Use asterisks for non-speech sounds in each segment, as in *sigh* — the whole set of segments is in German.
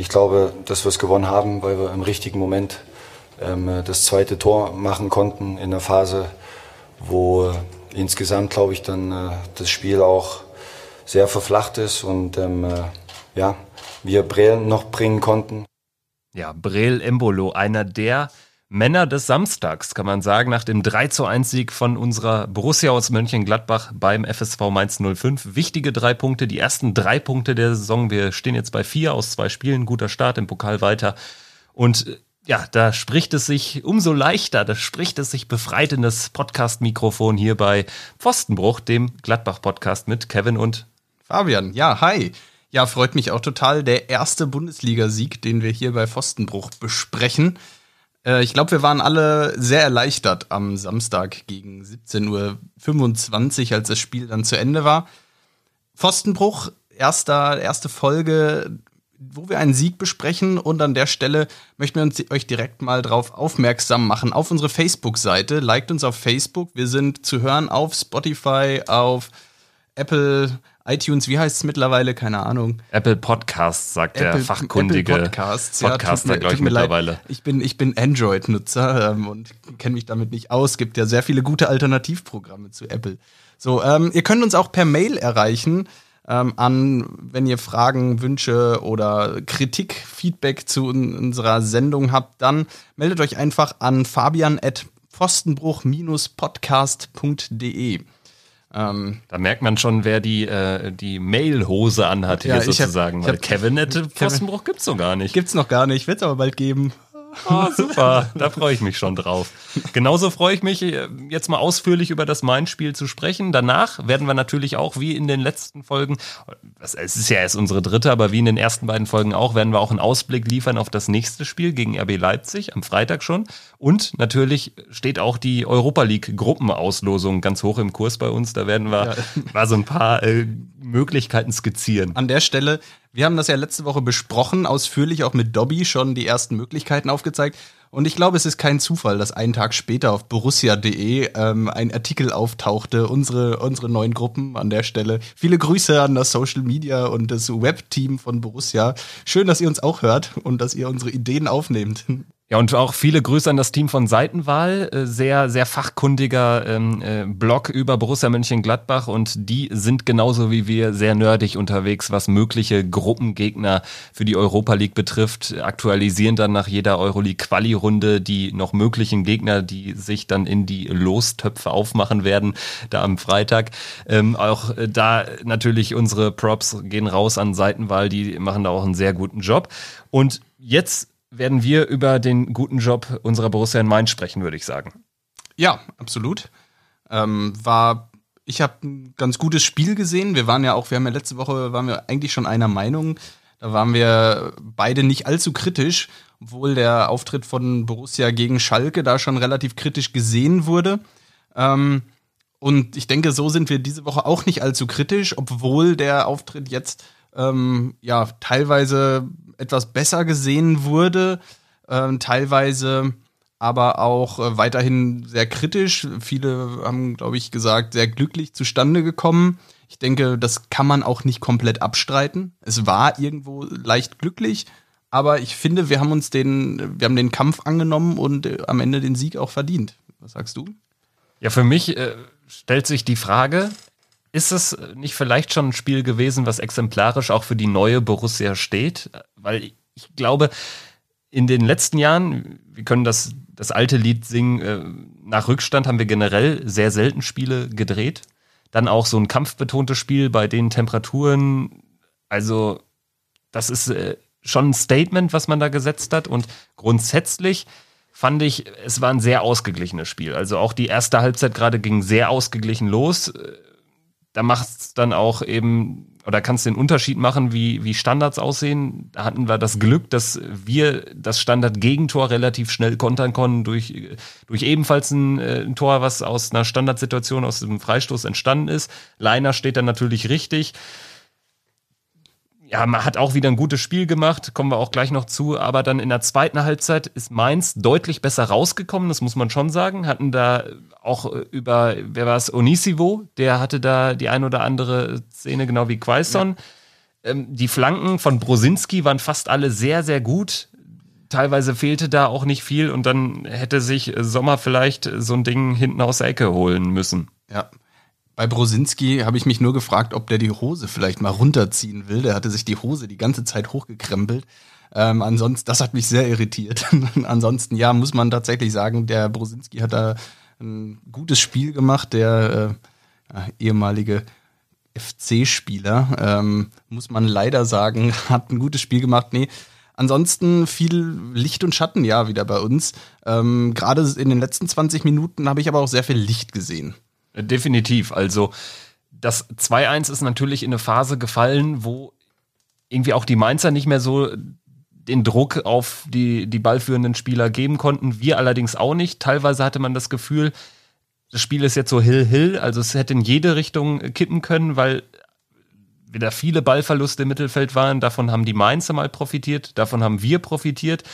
ich glaube, dass wir es gewonnen haben, weil wir im richtigen Moment ähm, das zweite Tor machen konnten in der Phase, wo insgesamt, glaube ich, dann äh, das Spiel auch sehr verflacht ist und ähm, äh, ja, wir Brel noch bringen konnten. Ja, Brel Embolo, einer der Männer des Samstags, kann man sagen, nach dem 3 zu 1 Sieg von unserer Borussia aus Mönchengladbach beim FSV Mainz 05. Wichtige drei Punkte, die ersten drei Punkte der Saison. Wir stehen jetzt bei vier aus zwei Spielen, guter Start im Pokal weiter. Und ja, da spricht es sich umso leichter, da spricht es sich befreit in das Podcast-Mikrofon hier bei Pfostenbruch, dem Gladbach-Podcast mit Kevin und Fabian. Ja, hi. Ja, freut mich auch total. Der erste Bundesligasieg, den wir hier bei Pfostenbruch besprechen. Äh, ich glaube, wir waren alle sehr erleichtert am Samstag gegen 17.25 Uhr, als das Spiel dann zu Ende war. Pfostenbruch, erster, erste Folge, wo wir einen Sieg besprechen. Und an der Stelle möchten wir uns, euch direkt mal drauf aufmerksam machen. Auf unsere Facebook-Seite. Liked uns auf Facebook. Wir sind zu hören auf Spotify, auf Apple, iTunes, wie heißt es mittlerweile? Keine Ahnung. Apple Podcasts, sagt Apple, der fachkundige Apple Podcasts, Podcaster, ja, glaube ich, mittlerweile. Ich bin, ich bin Android-Nutzer ähm, und kenne mich damit nicht aus. Es gibt ja sehr viele gute Alternativprogramme zu Apple. So, ähm, ihr könnt uns auch per Mail erreichen ähm, an, wenn ihr Fragen, Wünsche oder Kritik, Feedback zu unserer Sendung habt, dann meldet euch einfach an fabian.pfostenbruch-podcast.de. Ähm, da merkt man schon, wer die, äh, die Mailhose anhat, hier ja, sozusagen. Hab, weil hab, Kevin hätte Pfostenbruch gibt's noch gar nicht. Gibt's noch gar nicht, wird's aber bald geben. Oh, super, da freue ich mich schon drauf. Genauso freue ich mich, äh, jetzt mal ausführlich über das Main-Spiel zu sprechen. Danach werden wir natürlich auch, wie in den letzten Folgen, es ist ja erst unsere dritte, aber wie in den ersten beiden Folgen auch, werden wir auch einen Ausblick liefern auf das nächste Spiel gegen RB Leipzig am Freitag schon. Und natürlich steht auch die Europa League Gruppenauslosung ganz hoch im Kurs bei uns. Da werden wir ja. mal so ein paar äh, Möglichkeiten skizzieren. An der Stelle wir haben das ja letzte Woche besprochen, ausführlich auch mit Dobby schon die ersten Möglichkeiten aufgezeigt. Und ich glaube, es ist kein Zufall, dass einen Tag später auf borussia.de ähm, ein Artikel auftauchte, unsere, unsere neuen Gruppen an der Stelle. Viele Grüße an das Social Media und das Web-Team von Borussia. Schön, dass ihr uns auch hört und dass ihr unsere Ideen aufnehmt. Ja, und auch viele Grüße an das Team von Seitenwahl. Äh, sehr, sehr fachkundiger ähm, äh, Blog über Borussia Mönchengladbach und die sind genauso wie wir sehr nerdig unterwegs, was mögliche Gruppengegner für die Europa League betrifft. Aktualisieren dann nach jeder Euroleague-Quali-Runde die noch möglichen Gegner, die sich dann in die Lostöpfe aufmachen werden, da am Freitag. Ähm, auch äh, da natürlich unsere Props gehen raus an Seitenwahl, die machen da auch einen sehr guten Job. Und jetzt werden wir über den guten Job unserer Borussia in Mainz sprechen, würde ich sagen. Ja, absolut. Ähm, war, ich habe ein ganz gutes Spiel gesehen. Wir waren ja auch, wir haben ja letzte Woche, waren wir eigentlich schon einer Meinung. Da waren wir beide nicht allzu kritisch, obwohl der Auftritt von Borussia gegen Schalke da schon relativ kritisch gesehen wurde. Ähm, und ich denke, so sind wir diese Woche auch nicht allzu kritisch, obwohl der Auftritt jetzt ähm, ja teilweise etwas besser gesehen wurde, äh, teilweise aber auch äh, weiterhin sehr kritisch. Viele haben, glaube ich, gesagt, sehr glücklich zustande gekommen. Ich denke, das kann man auch nicht komplett abstreiten. Es war irgendwo leicht glücklich, aber ich finde, wir haben uns den, wir haben den Kampf angenommen und äh, am Ende den Sieg auch verdient. Was sagst du? Ja, für mich äh, stellt sich die Frage, ist es nicht vielleicht schon ein Spiel gewesen, was exemplarisch auch für die neue Borussia steht? Weil ich glaube, in den letzten Jahren, wir können das, das alte Lied singen, äh, nach Rückstand haben wir generell sehr selten Spiele gedreht. Dann auch so ein kampfbetontes Spiel bei den Temperaturen. Also, das ist äh, schon ein Statement, was man da gesetzt hat. Und grundsätzlich fand ich, es war ein sehr ausgeglichenes Spiel. Also auch die erste Halbzeit gerade ging sehr ausgeglichen los da macht es dann auch eben oder kannst den Unterschied machen, wie, wie Standards aussehen. Da hatten wir das Glück, dass wir das Standard-Gegentor relativ schnell kontern konnten durch, durch ebenfalls ein, äh, ein Tor, was aus einer Standardsituation, aus dem Freistoß entstanden ist. Leiner steht dann natürlich richtig ja, man hat auch wieder ein gutes Spiel gemacht, kommen wir auch gleich noch zu, aber dann in der zweiten Halbzeit ist Mainz deutlich besser rausgekommen, das muss man schon sagen. Hatten da auch über, wer war es, Onisivo, der hatte da die ein oder andere Szene, genau wie Quaison. Ähm, die Flanken von Brosinski waren fast alle sehr, sehr gut. Teilweise fehlte da auch nicht viel und dann hätte sich Sommer vielleicht so ein Ding hinten aus der Ecke holen müssen. Ja. Bei Brosinski habe ich mich nur gefragt, ob der die Hose vielleicht mal runterziehen will. Der hatte sich die Hose die ganze Zeit hochgekrempelt. Ähm, ansonsten, das hat mich sehr irritiert. *laughs* ansonsten, ja, muss man tatsächlich sagen, der Brosinski hat da ein gutes Spiel gemacht. Der äh, ehemalige FC-Spieler, ähm, muss man leider sagen, *laughs* hat ein gutes Spiel gemacht. Nee, ansonsten viel Licht und Schatten, ja, wieder bei uns. Ähm, Gerade in den letzten 20 Minuten habe ich aber auch sehr viel Licht gesehen. Definitiv. Also, das 2-1 ist natürlich in eine Phase gefallen, wo irgendwie auch die Mainzer nicht mehr so den Druck auf die, die ballführenden Spieler geben konnten. Wir allerdings auch nicht. Teilweise hatte man das Gefühl, das Spiel ist jetzt so Hill-Hill, also es hätte in jede Richtung kippen können, weil wieder viele Ballverluste im Mittelfeld waren. Davon haben die Mainzer mal profitiert, davon haben wir profitiert.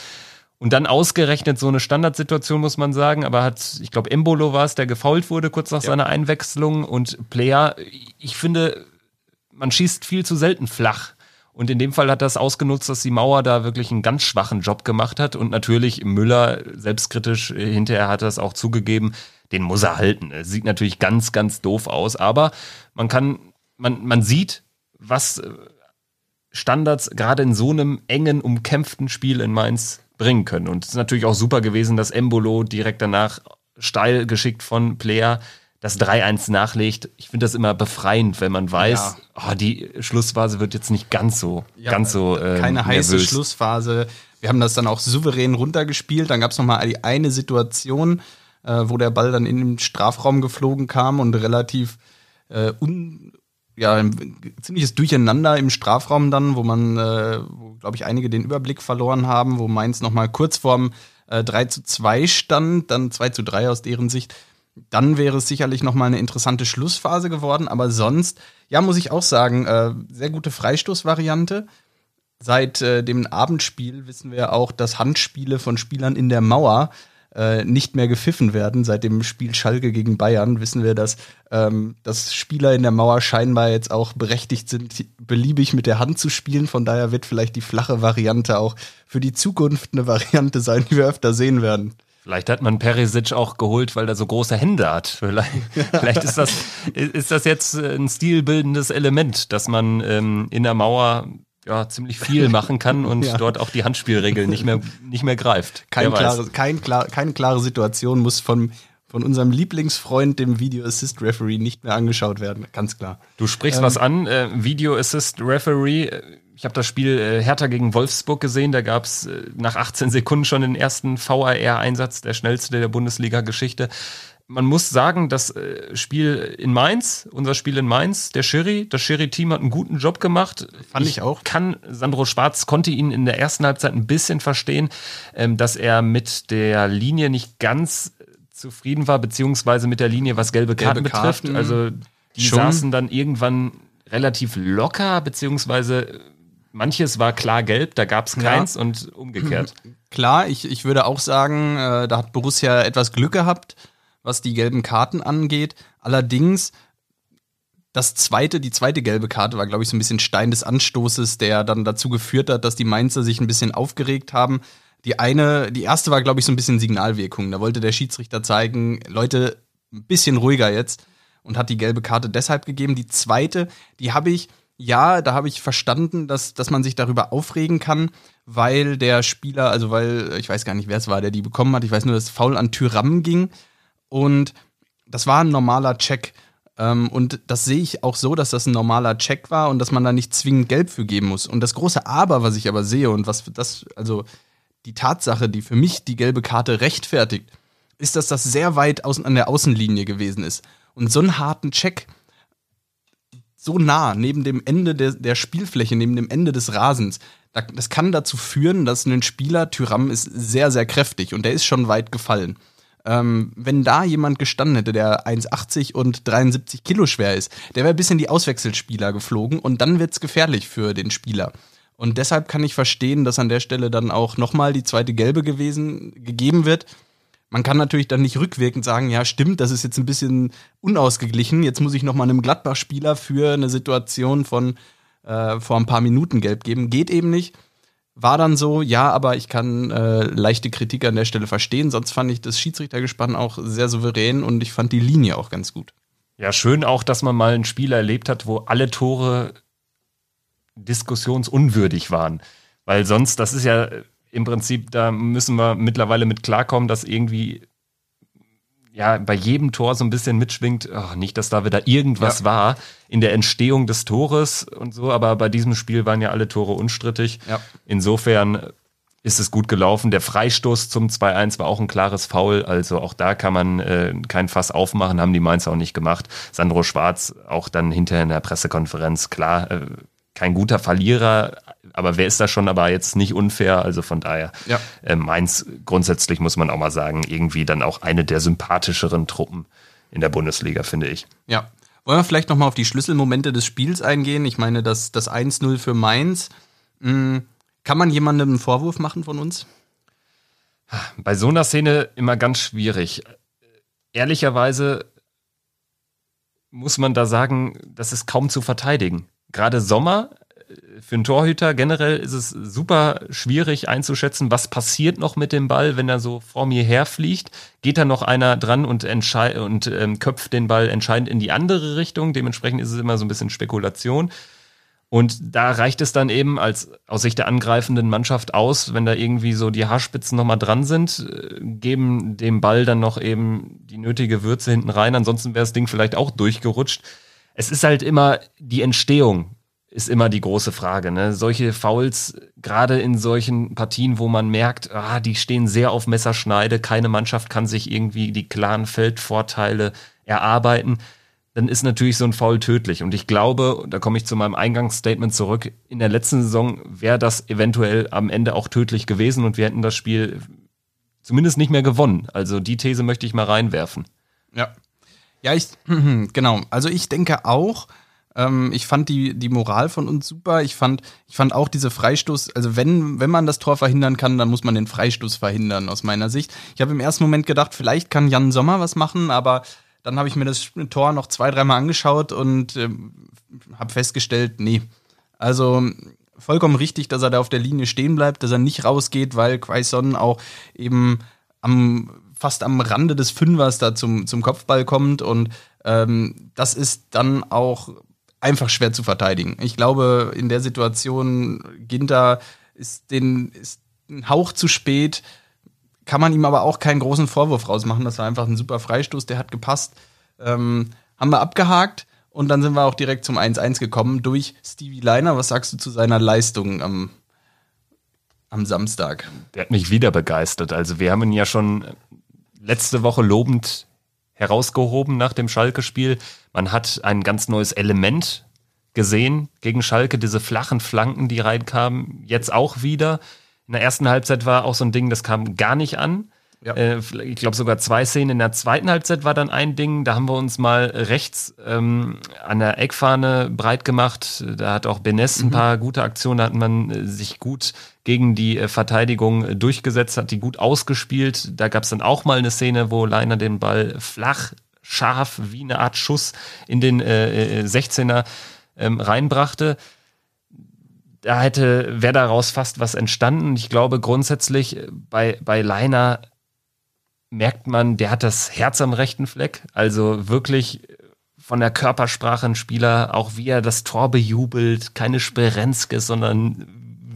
Und dann ausgerechnet so eine Standardsituation, muss man sagen, aber hat, ich glaube, Embolo war es, der gefault wurde kurz nach ja. seiner Einwechslung und Player, ich finde, man schießt viel zu selten flach. Und in dem Fall hat das ausgenutzt, dass die Mauer da wirklich einen ganz schwachen Job gemacht hat. Und natürlich Müller, selbstkritisch, hinterher hat er es auch zugegeben, den muss er halten. Es sieht natürlich ganz, ganz doof aus, aber man kann, man, man sieht, was äh, Standards gerade in so einem engen, umkämpften Spiel in Mainz bringen können. Und es ist natürlich auch super gewesen, dass Embolo direkt danach steil geschickt von Player das 3-1 nachlegt. Ich finde das immer befreiend, wenn man weiß, ja. oh, die Schlussphase wird jetzt nicht ganz so, ja, ganz so. Äh, keine nervös. heiße Schlussphase. Wir haben das dann auch souverän runtergespielt. Dann gab es nochmal eine Situation, äh, wo der Ball dann in den Strafraum geflogen kam und relativ äh, un, ja, ein ziemliches Durcheinander im Strafraum dann, wo man, äh, wo, glaube ich, einige den Überblick verloren haben, wo Mainz nochmal kurz vorm äh, 3 zu 2 stand, dann 2 zu 3 aus deren Sicht dann wäre es sicherlich noch mal eine interessante Schlussphase geworden. Aber sonst, ja, muss ich auch sagen, äh, sehr gute Freistoßvariante. Seit äh, dem Abendspiel wissen wir auch, dass Handspiele von Spielern in der Mauer äh, nicht mehr gepfiffen werden. Seit dem Spiel Schalke gegen Bayern wissen wir, dass, ähm, dass Spieler in der Mauer scheinbar jetzt auch berechtigt sind, beliebig mit der Hand zu spielen. Von daher wird vielleicht die flache Variante auch für die Zukunft eine Variante sein, die wir öfter sehen werden. Vielleicht hat man Perisic auch geholt, weil er so große Hände hat. Vielleicht, *laughs* vielleicht ist, das, ist das jetzt ein stilbildendes Element, dass man ähm, in der Mauer ja, ziemlich viel machen kann und *laughs* ja. dort auch die Handspielregel nicht mehr, nicht mehr greift. Kein klare, kein klar, keine klare Situation muss von, von unserem Lieblingsfreund, dem Video Assist Referee, nicht mehr angeschaut werden. Ganz klar. Du sprichst ähm, was an. Äh, Video Assist Referee ich habe das Spiel äh, Hertha gegen Wolfsburg gesehen. Da gab es äh, nach 18 Sekunden schon den ersten VAR-Einsatz, der schnellste der Bundesliga-Geschichte. Man muss sagen, das äh, Spiel in Mainz, unser Spiel in Mainz, der Schiri, das Schiri-Team hat einen guten Job gemacht. Fand ich, ich auch. Kann, Sandro Schwarz konnte ihn in der ersten Halbzeit ein bisschen verstehen, ähm, dass er mit der Linie nicht ganz zufrieden war, beziehungsweise mit der Linie, was gelbe Karten, gelbe Karten betrifft. Also die schon. saßen dann irgendwann relativ locker, beziehungsweise manches war klar gelb, da gab es keins ja. und umgekehrt. Klar, ich, ich würde auch sagen, äh, da hat Borussia etwas Glück gehabt, was die gelben Karten angeht. Allerdings, das zweite, die zweite gelbe Karte war, glaube ich, so ein bisschen Stein des Anstoßes, der dann dazu geführt hat, dass die Mainzer sich ein bisschen aufgeregt haben. Die eine, die erste war, glaube ich, so ein bisschen Signalwirkung. Da wollte der Schiedsrichter zeigen, Leute, ein bisschen ruhiger jetzt und hat die gelbe Karte deshalb gegeben. Die zweite, die habe ich ja, da habe ich verstanden, dass, dass man sich darüber aufregen kann, weil der Spieler, also weil, ich weiß gar nicht, wer es war, der die bekommen hat, ich weiß nur, dass Foul an Tyram ging und das war ein normaler Check. Ähm, und das sehe ich auch so, dass das ein normaler Check war und dass man da nicht zwingend Gelb für geben muss. Und das große Aber, was ich aber sehe und was das, also die Tatsache, die für mich die gelbe Karte rechtfertigt, ist, dass das sehr weit außen, an der Außenlinie gewesen ist. Und so einen harten Check, so nah neben dem Ende der, der Spielfläche, neben dem Ende des Rasens. Das kann dazu führen, dass ein Spieler, Tyram ist sehr, sehr kräftig und der ist schon weit gefallen. Ähm, wenn da jemand gestanden hätte, der 1,80 und 73 Kilo schwer ist, der wäre bis in die Auswechselspieler geflogen und dann wird's gefährlich für den Spieler. Und deshalb kann ich verstehen, dass an der Stelle dann auch nochmal die zweite Gelbe gewesen, gegeben wird. Man kann natürlich dann nicht rückwirkend sagen, ja, stimmt, das ist jetzt ein bisschen unausgeglichen. Jetzt muss ich noch mal einem Gladbach-Spieler für eine Situation von äh, vor ein paar Minuten gelb geben. Geht eben nicht. War dann so, ja, aber ich kann äh, leichte Kritik an der Stelle verstehen. Sonst fand ich das Schiedsrichtergespann auch sehr souverän und ich fand die Linie auch ganz gut. Ja, schön auch, dass man mal ein Spiel erlebt hat, wo alle Tore diskussionsunwürdig waren. Weil sonst, das ist ja im Prinzip, da müssen wir mittlerweile mit klarkommen, dass irgendwie ja bei jedem Tor so ein bisschen mitschwingt, ach, nicht, dass da wieder irgendwas ja. war in der Entstehung des Tores und so, aber bei diesem Spiel waren ja alle Tore unstrittig. Ja. Insofern ist es gut gelaufen. Der Freistoß zum 2-1 war auch ein klares Foul, also auch da kann man äh, kein Fass aufmachen, haben die Mainz auch nicht gemacht. Sandro Schwarz auch dann hinterher in der Pressekonferenz, klar, äh, kein guter Verlierer, aber wer ist da schon, aber jetzt nicht unfair, also von daher. Ja. Äh, Mainz grundsätzlich muss man auch mal sagen, irgendwie dann auch eine der sympathischeren Truppen in der Bundesliga, finde ich. Ja. Wollen wir vielleicht nochmal auf die Schlüsselmomente des Spiels eingehen? Ich meine, das, das 1-0 für Mainz. Mh, hm, kann man jemandem einen Vorwurf machen von uns? Bei so einer Szene immer ganz schwierig. Ehrlicherweise muss man da sagen, das ist kaum zu verteidigen. Gerade Sommer, äh, für einen Torhüter generell ist es super schwierig einzuschätzen, was passiert noch mit dem Ball, wenn er so vor mir herfliegt. Geht da noch einer dran und, und ähm, köpft den Ball entscheidend in die andere Richtung? Dementsprechend ist es immer so ein bisschen Spekulation. Und da reicht es dann eben als aus Sicht der angreifenden Mannschaft aus, wenn da irgendwie so die Haarspitzen nochmal dran sind, äh, geben dem Ball dann noch eben die nötige Würze hinten rein. Ansonsten wäre das Ding vielleicht auch durchgerutscht. Es ist halt immer die Entstehung ist immer die große Frage. Ne? Solche Fouls, gerade in solchen Partien, wo man merkt, ah, die stehen sehr auf Messerschneide, keine Mannschaft kann sich irgendwie die klaren Feldvorteile erarbeiten dann ist natürlich so ein Foul tödlich. Und ich glaube, da komme ich zu meinem Eingangsstatement zurück, in der letzten Saison wäre das eventuell am Ende auch tödlich gewesen und wir hätten das Spiel zumindest nicht mehr gewonnen. Also die These möchte ich mal reinwerfen. Ja. Ja, ich, *clears throat* genau. Also ich denke auch, ähm, ich fand die, die Moral von uns super. Ich fand, ich fand auch diese Freistoß, also wenn, wenn man das Tor verhindern kann, dann muss man den Freistoß verhindern, aus meiner Sicht. Ich habe im ersten Moment gedacht, vielleicht kann Jan Sommer was machen, aber dann habe ich mir das Tor noch zwei, dreimal angeschaut und äh, habe festgestellt, nee. Also vollkommen richtig, dass er da auf der Linie stehen bleibt, dass er nicht rausgeht, weil Quaison auch eben am fast am Rande des Fünfers da zum, zum Kopfball kommt und ähm, das ist dann auch einfach schwer zu verteidigen. Ich glaube, in der Situation Ginter ist den ist ein Hauch zu spät kann man ihm aber auch keinen großen Vorwurf rausmachen. Das war einfach ein super Freistoß, der hat gepasst. Ähm, haben wir abgehakt und dann sind wir auch direkt zum 1-1 gekommen durch Stevie Leiner. Was sagst du zu seiner Leistung am, am Samstag? Der hat mich wieder begeistert. Also wir haben ihn ja schon letzte Woche lobend herausgehoben nach dem Schalke-Spiel. Man hat ein ganz neues Element gesehen gegen Schalke, diese flachen Flanken, die reinkamen, jetzt auch wieder. In der ersten Halbzeit war auch so ein Ding, das kam gar nicht an. Ja. Äh, ich glaube sogar zwei Szenen. In der zweiten Halbzeit war dann ein Ding, da haben wir uns mal rechts ähm, an der Eckfahne breit gemacht. Da hat auch Benes ein mhm. paar gute Aktionen, da hat man äh, sich gut gegen die äh, Verteidigung äh, durchgesetzt, hat die gut ausgespielt. Da gab es dann auch mal eine Szene, wo Leiner den Ball flach, scharf, wie eine Art Schuss in den äh, 16er ähm, reinbrachte da hätte, wäre daraus fast was entstanden. Ich glaube grundsätzlich bei, bei Leiner merkt man, der hat das Herz am rechten Fleck. Also wirklich von der Körpersprache ein Spieler, auch wie er das Tor bejubelt, keine Sperenzkes, sondern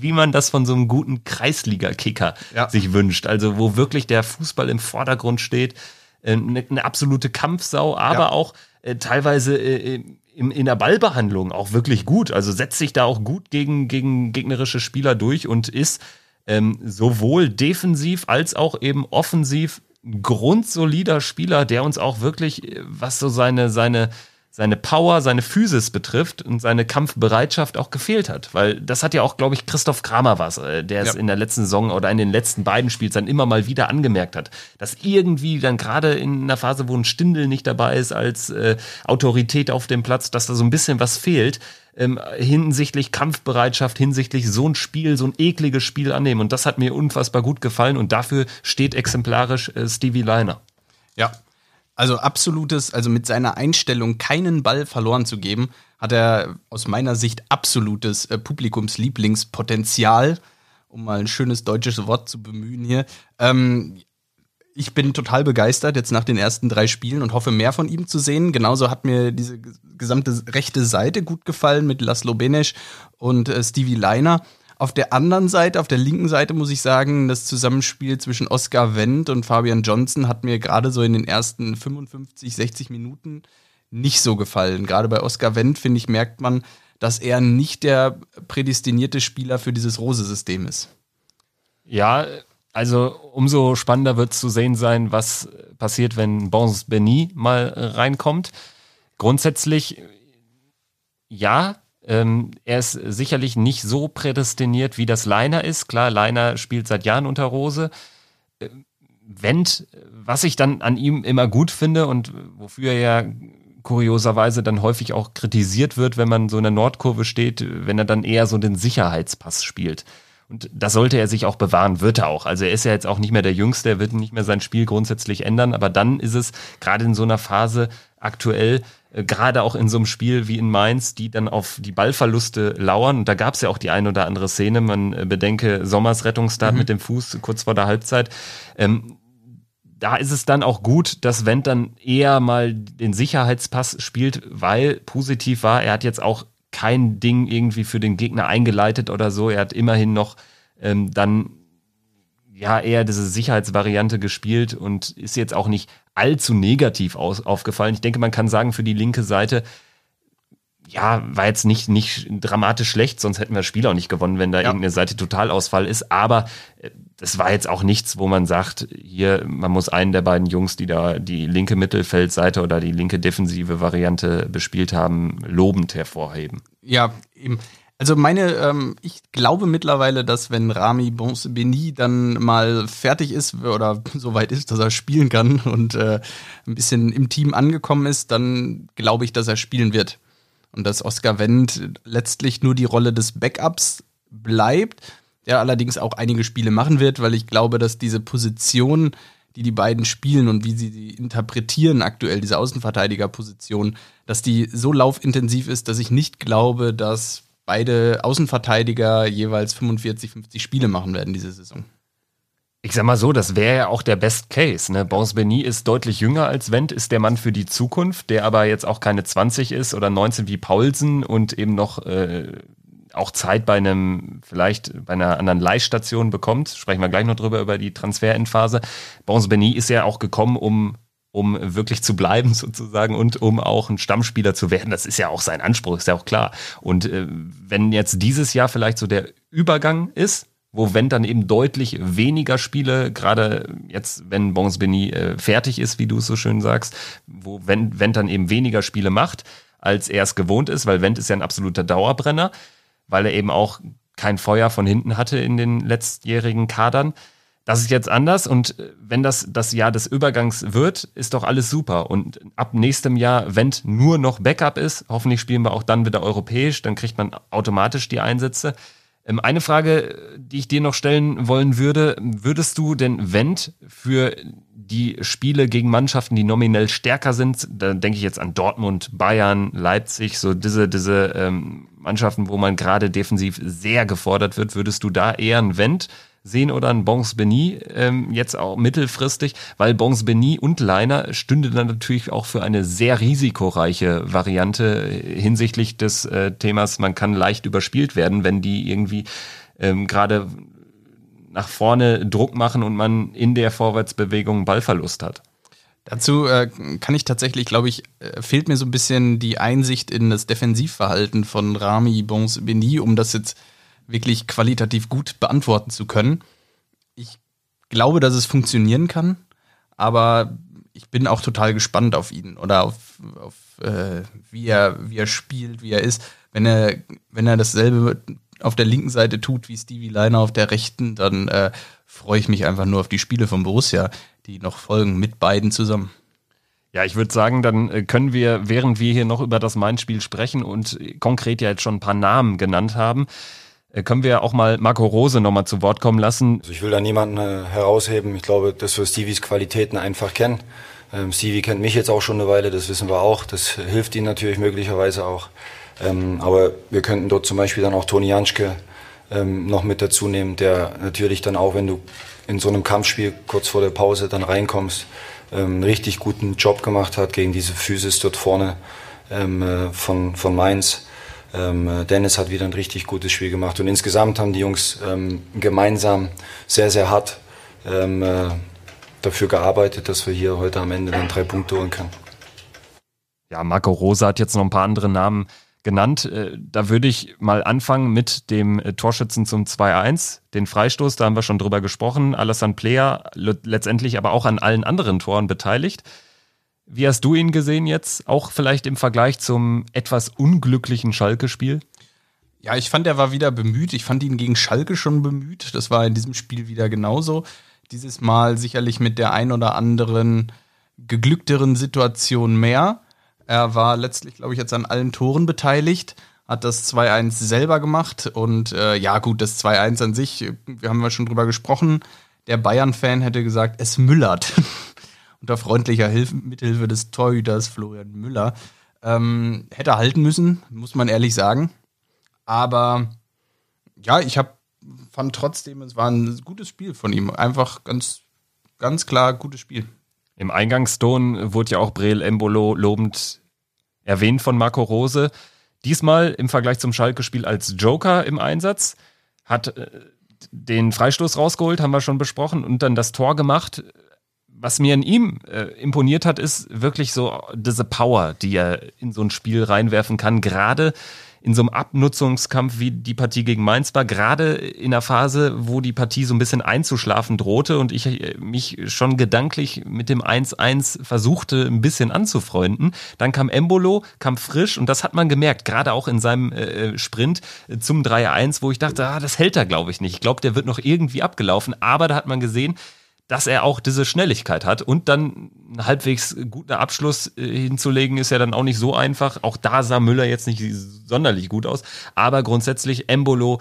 wie man das von so einem guten Kreisliga-Kicker ja. sich wünscht. Also wo wirklich der Fußball im Vordergrund steht. Eine, äh, eine absolute Kampfsau, aber ja. auch äh, teilweise äh, im, in der Ballbehandlung auch wirklich gut. Also setzt sich da auch gut gegen, gegen gegnerische Spieler durch und ist ähm, sowohl defensiv als auch eben offensiv grundsolider Spieler, der uns auch wirklich, äh, was so seine, seine seine Power, seine Physis betrifft und seine Kampfbereitschaft auch gefehlt hat. Weil das hat ja auch, glaube ich, Christoph Kramer was, äh, der es in der letzten Saison oder in den letzten beiden Spiels dann immer mal wieder angemerkt hat, dass irgendwie dann gerade in einer Phase, wo ein Stindel nicht dabei ist als äh, Autorität auf dem Platz, dass da so ein bisschen was fehlt. Ähm, hinsichtlich Kampfbereitschaft, hinsichtlich so ein Spiel, so ein ekliges Spiel annehmen. Und das hat mir unfassbar gut gefallen und dafür steht exemplarisch äh, Stevie Liner. Ja, Also absolutes, also mit seiner Einstellung keinen Ball verloren zu geben, hat er aus meiner Sicht absolutes äh, Publikumslieblingspotenzial, um mal ein schönes deutsches Wort zu bemühen hier. Ähm, ich bin total begeistert jetzt nach den ersten drei Spielen und hoffe mehr von ihm zu sehen. Genauso hat mir diese gesamte rechte Seite gut gefallen mit Laszlo Benesch und äh, Stevie Leiner. Auf der anderen Seite, auf der linken Seite muss ich sagen, das Zusammenspiel zwischen Oscar Wendt und Fabian Johnson hat mir gerade so in den ersten 55, 60 Minuten nicht so gefallen. Gerade bei Oscar Wendt, finde ich, merkt man, dass er nicht der prädestinierte Spieler für dieses Rose-System ist. Ja, also umso spannender wird zu sehen sein, was passiert, wenn Bons Benny mal reinkommt. Grundsätzlich, ja, ähm, er ist sicherlich nicht so prädestiniert, wie das Leiner ist. Klar, Leiner spielt seit Jahren unter Rose. Äh, Wendt, was ich dann an ihm immer gut finde und wofür er ja kurioserweise dann häufig auch kritisiert wird, wenn man so in der Nordkurve steht, wenn er dann eher so den Sicherheitspass spielt. Und das sollte er sich auch bewahren, wird er auch. Also er ist ja jetzt auch nicht mehr der Jüngste, er wird nicht mehr sein Spiel grundsätzlich ändern, aber dann ist es gerade in so einer Phase aktuell gerade auch in so einem Spiel wie in Mainz, die dann auf die Ballverluste lauern. Und da gab es ja auch die ein oder andere Szene. Man äh, bedenke Sommers Rettungsstart mhm. mit dem Fuß kurz vor der Halbzeit. Ähm, da ist es dann auch gut, dass Wendt dann eher mal den Sicherheitspass spielt, weil positiv war, er hat jetzt auch kein Ding irgendwie für den Gegner eingeleitet oder so. Er hat immerhin noch ähm, dann ja eher diese Sicherheitsvariante gespielt und ist jetzt auch nicht allzu negativ aus, aufgefallen. Ich denke, man kann sagen, für die linke Seite, ja, war jetzt nicht, nicht dramatisch schlecht, sonst hätten wir das Spiel auch nicht gewonnen, wenn da ja. irgendeine Seite Totalausfall ist. Aber äh, das war jetzt auch nichts, wo man sagt, hier, man muss einen der beiden Jungs, die da die linke Mittelfeldseite oder die linke defensive Variante bespielt haben, lobend hervorheben. Ja, eben. Also meine, ähm, ich glaube mittlerweile, dass wenn Rami Beni dann mal fertig ist oder *laughs* so weit ist, dass er spielen kann und äh, ein bisschen im Team angekommen ist, dann glaube ich, dass er spielen wird. Und dass Oscar Wendt letztlich nur die Rolle des Backups bleibt, der allerdings auch einige Spiele machen wird, weil ich glaube, dass diese Position, die die beiden spielen und wie sie sie interpretieren aktuell, diese Außenverteidigerposition, dass die so laufintensiv ist, dass ich nicht glaube, dass beide Außenverteidiger jeweils 45, 50 Spiele machen werden diese Saison. Ich sag mal so, das wäre ja auch der Best Case. Ne? Bons Benny ist deutlich jünger als Wendt, ist der Mann für die Zukunft, der aber jetzt auch keine 20 ist oder 19 wie Paulsen und eben noch äh, auch Zeit bei einem, vielleicht bei einer anderen Leihstation bekommt. Sprechen wir gleich noch drüber, über die Transferendphase. Bons Benny ist ja auch gekommen, um um wirklich zu bleiben *laughs* sozusagen und um auch ein Stammspieler zu werden. Das ist ja auch sein Anspruch, ist ja auch klar. Und äh, wenn jetzt dieses Jahr vielleicht so der Übergang ist, wo wenn dann eben deutlich weniger Spiele, gerade jetzt, wenn Bons Benny äh, fertig ist, wie du es so schön sagst, wo wenn, wenn dann eben weniger Spiele macht, als er es gewohnt ist, weil Wendt ist ja ein absoluter Dauerbrenner, weil er eben auch kein Feuer von hinten hatte in den letztjährigen Kadern das ist jetzt anders und äh, wenn das das Jahr des Übergangs wird, ist doch alles super. Und ab nächstem Jahr, wenn nur noch Backup ist, hoffentlich spielen wir auch dann wieder europäisch, dann kriegt man automatisch die Einsätze. Ähm, eine Frage, die ich dir noch stellen wollen würde, würdest du denn Wendt für die Spiele gegen Mannschaften, die nominell stärker sind, da denke ich jetzt an Dortmund, Bayern, Leipzig, so diese, diese ähm, Mannschaften, wo man gerade defensiv sehr gefordert wird, würdest du da eher einen Wendt sehen oder ein Bons Beni ähm, jetzt auch mittelfristig, weil Bons Beni und Leiner stünde dann natürlich auch für eine sehr risikoreiche Variante hinsichtlich des äh, Themas, man kann leicht überspielt werden, wenn die irgendwie ähm, gerade nach vorne Druck machen und man in der Vorwärtsbewegung Ballverlust hat. Dazu äh, kann ich tatsächlich, glaube ich, äh, fehlt mir so ein bisschen die Einsicht in das Defensivverhalten von Rami Bons Beni, um das jetzt wirklich qualitativ gut beantworten zu können. Ich glaube, dass es funktionieren kann, aber ich bin auch total gespannt auf ihn oder auf, auf äh, wie, er, wie er spielt, wie er ist. Wenn er, wenn er dasselbe auf der linken Seite tut wie Stevie Leiner auf der rechten, dann äh, freue ich mich einfach nur auf die Spiele von Borussia, die noch folgen mit beiden zusammen. Ja, ich würde sagen, dann äh, können wir, während wir hier noch über das Main-Spiel sprechen und konkret ja jetzt schon ein paar Namen genannt haben, können wir auch mal Marco Rose nochmal zu Wort kommen lassen. Also ich will da niemanden äh, herausheben. Ich glaube, dass wir Stevies Qualitäten einfach kennen. Ähm, Stevie kennt mich jetzt auch schon eine Weile, das wissen wir auch. Das hilft ihm natürlich möglicherweise auch. Ähm, aber wir könnten dort zum Beispiel dann auch Toni Janschke ähm, noch mit dazu nehmen, der natürlich dann auch, wenn du in so einem Kampfspiel kurz vor der Pause dann reinkommst, ähm, einen richtig guten Job gemacht hat gegen diese Physis dort vorne ähm, äh, von, von Mainz. Ähm, äh, Dennis hat wieder ein richtig gutes Spiel gemacht und insgesamt haben die Jungs ähm, gemeinsam sehr, sehr hart ähm, äh, dafür gearbeitet, dass wir hier heute am Ende dann drei Punkte holen können. Ja, Marco Rosa hat jetzt noch ein paar andere Namen genannt. Äh, da würde ich mal anfangen mit dem äh, Torschützen zum 2-1, den Freistoß, da haben wir schon drüber gesprochen. Alassane Player letztendlich aber auch an allen anderen Toren beteiligt. Wie hast du ihn gesehen jetzt? Auch vielleicht im Vergleich zum etwas unglücklichen Schalke-Spiel? Ja, ich fand, er war wieder bemüht. Ich fand ihn gegen Schalke schon bemüht. Das war in diesem Spiel wieder genauso. Dieses Mal sicherlich mit der ein oder anderen geglückteren Situation mehr. Er war letztlich, glaube ich, jetzt an allen Toren beteiligt, hat das 2-1 selber gemacht und äh, ja, gut, das 2-1 an sich, wir haben ja schon drüber gesprochen. Der Bayern-Fan hätte gesagt, es müllert. Unter freundlicher Hilfe, Mithilfe des Torhüters Florian Müller. Ähm, hätte halten müssen, muss man ehrlich sagen. Aber ja, ich hab, fand trotzdem, es war ein gutes Spiel von ihm. Einfach ganz, ganz klar gutes Spiel. Im Eingangston wurde ja auch Breel Embolo lobend erwähnt von Marco Rose. Diesmal im Vergleich zum Schalke-Spiel als Joker im Einsatz, hat äh, den Freistoß rausgeholt, haben wir schon besprochen, und dann das Tor gemacht. Was mir an ihm äh, imponiert hat, ist wirklich so diese Power, die er in so ein Spiel reinwerfen kann. Gerade in so einem Abnutzungskampf wie die Partie gegen Mainz war, gerade in der Phase, wo die Partie so ein bisschen einzuschlafen drohte und ich äh, mich schon gedanklich mit dem 1-1 versuchte, ein bisschen anzufreunden. Dann kam Embolo, kam frisch und das hat man gemerkt, gerade auch in seinem äh, äh Sprint zum 3-1, wo ich dachte, ah, das hält er, glaube ich nicht. Ich glaube, der wird noch irgendwie abgelaufen, aber da hat man gesehen, dass er auch diese Schnelligkeit hat und dann einen halbwegs guten Abschluss äh, hinzulegen, ist ja dann auch nicht so einfach. Auch da sah Müller jetzt nicht sonderlich gut aus, aber grundsätzlich Embolo,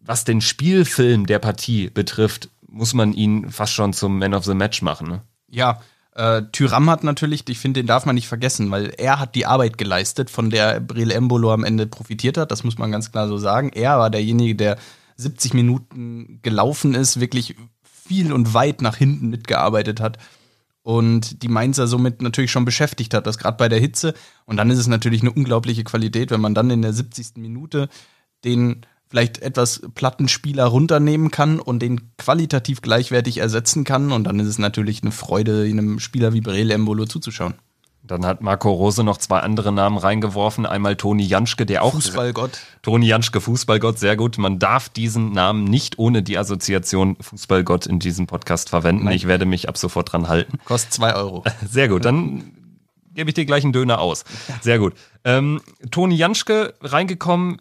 was den Spielfilm der Partie betrifft, muss man ihn fast schon zum Man of the Match machen. Ne? Ja, äh, Tyram hat natürlich, ich finde, den darf man nicht vergessen, weil er hat die Arbeit geleistet, von der Bril Embolo am Ende profitiert hat. Das muss man ganz klar so sagen. Er war derjenige, der 70 Minuten gelaufen ist, wirklich viel und weit nach hinten mitgearbeitet hat und die Mainzer somit natürlich schon beschäftigt hat, das gerade bei der Hitze. Und dann ist es natürlich eine unglaubliche Qualität, wenn man dann in der 70. Minute den vielleicht etwas platten Spieler runternehmen kann und den qualitativ gleichwertig ersetzen kann. Und dann ist es natürlich eine Freude, einem Spieler wie Brele Embolo zuzuschauen. Dann hat Marco Rose noch zwei andere Namen reingeworfen. Einmal Toni Janschke, der auch. Fußballgott. Toni Janschke, Fußballgott, sehr gut. Man darf diesen Namen nicht ohne die Assoziation Fußballgott in diesem Podcast verwenden. Nein. Ich werde mich ab sofort dran halten. Kostet zwei Euro. *laughs* Sehr gut. Dann gebe ich dir gleich einen Döner aus. Sehr gut. Ähm, Toni Janschke reingekommen,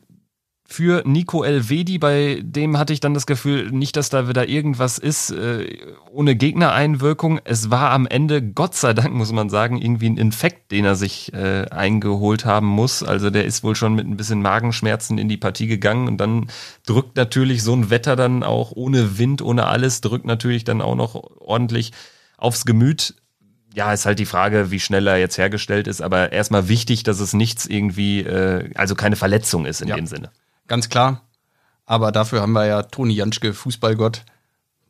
für Nico Elvedi, bei dem hatte ich dann das Gefühl, nicht, dass da wieder irgendwas ist äh, ohne Gegnereinwirkung. Es war am Ende, Gott sei Dank, muss man sagen, irgendwie ein Infekt, den er sich äh, eingeholt haben muss. Also der ist wohl schon mit ein bisschen Magenschmerzen in die Partie gegangen und dann drückt natürlich so ein Wetter dann auch ohne Wind, ohne alles, drückt natürlich dann auch noch ordentlich aufs Gemüt ja, ist halt die Frage, wie schnell er jetzt hergestellt ist, aber erstmal wichtig, dass es nichts irgendwie, äh, also keine Verletzung ist in ja. dem Sinne. Ganz klar. Aber dafür haben wir ja Toni Janschke, Fußballgott.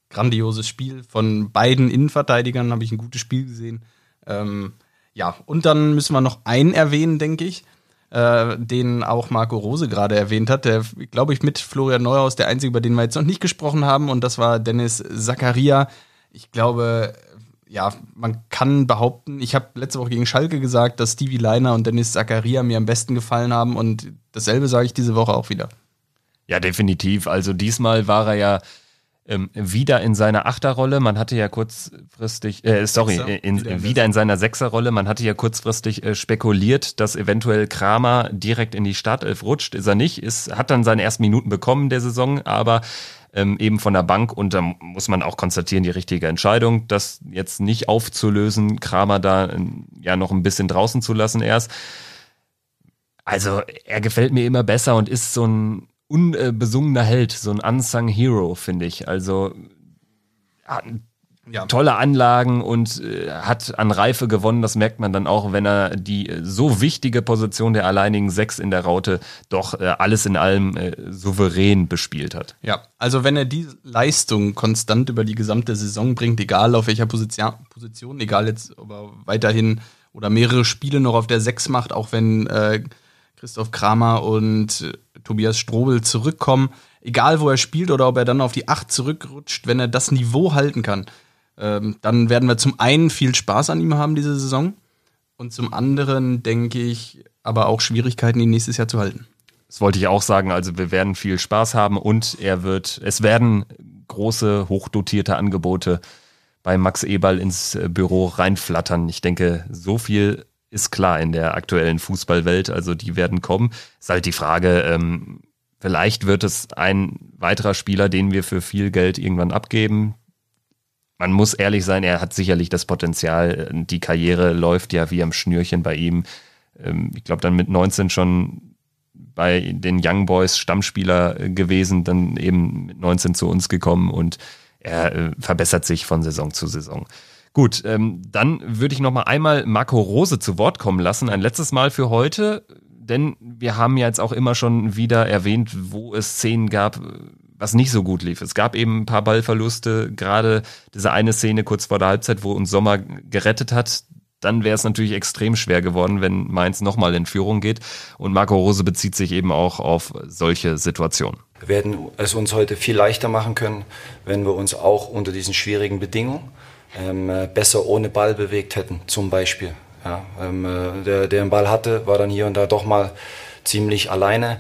Grandioses Spiel. Von beiden Innenverteidigern habe ich ein gutes Spiel gesehen. Ähm, ja, und dann müssen wir noch einen erwähnen, denke ich, äh, den auch Marco Rose gerade erwähnt hat. Der, glaube ich, mit Florian Neuhaus der einzige, über den wir jetzt noch nicht gesprochen haben. Und das war Dennis Zakaria. Ich glaube, ja, man kann behaupten, ich habe letzte Woche gegen Schalke gesagt, dass Stevie Leiner und Dennis Zakaria mir am besten gefallen haben und dasselbe sage ich diese Woche auch wieder. Ja, definitiv. Also diesmal war er ja ähm, wieder in seiner Achterrolle. Man hatte ja kurzfristig, äh, sorry, in, wieder in seiner Sechserrolle. Man hatte ja kurzfristig äh, spekuliert, dass eventuell Kramer direkt in die Startelf rutscht. Ist er nicht. Ist, hat dann seine ersten Minuten bekommen der Saison, aber ähm, eben von der Bank und da muss man auch konstatieren, die richtige Entscheidung, das jetzt nicht aufzulösen, Kramer da äh, ja noch ein bisschen draußen zu lassen erst. Also er gefällt mir immer besser und ist so ein unbesungener Held, so ein unsung Hero, finde ich. Also ja. tolle Anlagen und äh, hat an Reife gewonnen. Das merkt man dann auch, wenn er die äh, so wichtige Position der alleinigen Sechs in der Raute doch äh, alles in allem äh, souverän bespielt hat. Ja, also wenn er die Leistung konstant über die gesamte Saison bringt, egal auf welcher Position, Position egal jetzt, ob er weiterhin oder mehrere Spiele noch auf der Sechs macht, auch wenn äh, Christoph Kramer und Tobias Strobel zurückkommen, egal wo er spielt oder ob er dann auf die Acht zurückrutscht, wenn er das Niveau halten kann, ähm, dann werden wir zum einen viel Spaß an ihm haben diese Saison und zum anderen denke ich aber auch Schwierigkeiten, ihn nächstes Jahr zu halten. Das wollte ich auch sagen. Also wir werden viel Spaß haben und er wird, es werden große, hochdotierte Angebote bei Max Eberl ins äh, Büro reinflattern. Ich denke, so viel ist klar in der aktuellen Fußballwelt. Also die werden kommen. Ist halt die Frage, ähm, vielleicht wird es ein weiterer Spieler, den wir für viel Geld irgendwann abgeben, man muss ehrlich sein, er hat sicherlich das Potenzial. Die Karriere läuft ja wie am Schnürchen bei ihm. Ähm, ich glaube, dann mit 19 schon bei den Young Boys Stammspieler gewesen, dann eben mit 19 zu uns gekommen und er äh, verbessert sich von Saison zu Saison. Gut, ähm, dann würde ich noch mal einmal Marco Rose zu Wort kommen lassen. Ein letztes Mal für heute, denn wir haben ja jetzt auch immer schon wieder erwähnt, wo es Szenen gab, was nicht so gut lief. Es gab eben ein paar Ballverluste, gerade diese eine Szene kurz vor der Halbzeit, wo uns Sommer gerettet hat. Dann wäre es natürlich extrem schwer geworden, wenn Mainz nochmal in Führung geht. Und Marco Rose bezieht sich eben auch auf solche Situationen. Wir werden es uns heute viel leichter machen können, wenn wir uns auch unter diesen schwierigen Bedingungen ähm, besser ohne Ball bewegt hätten, zum Beispiel. Ja, ähm, äh, der, der den Ball hatte, war dann hier und da doch mal ziemlich alleine.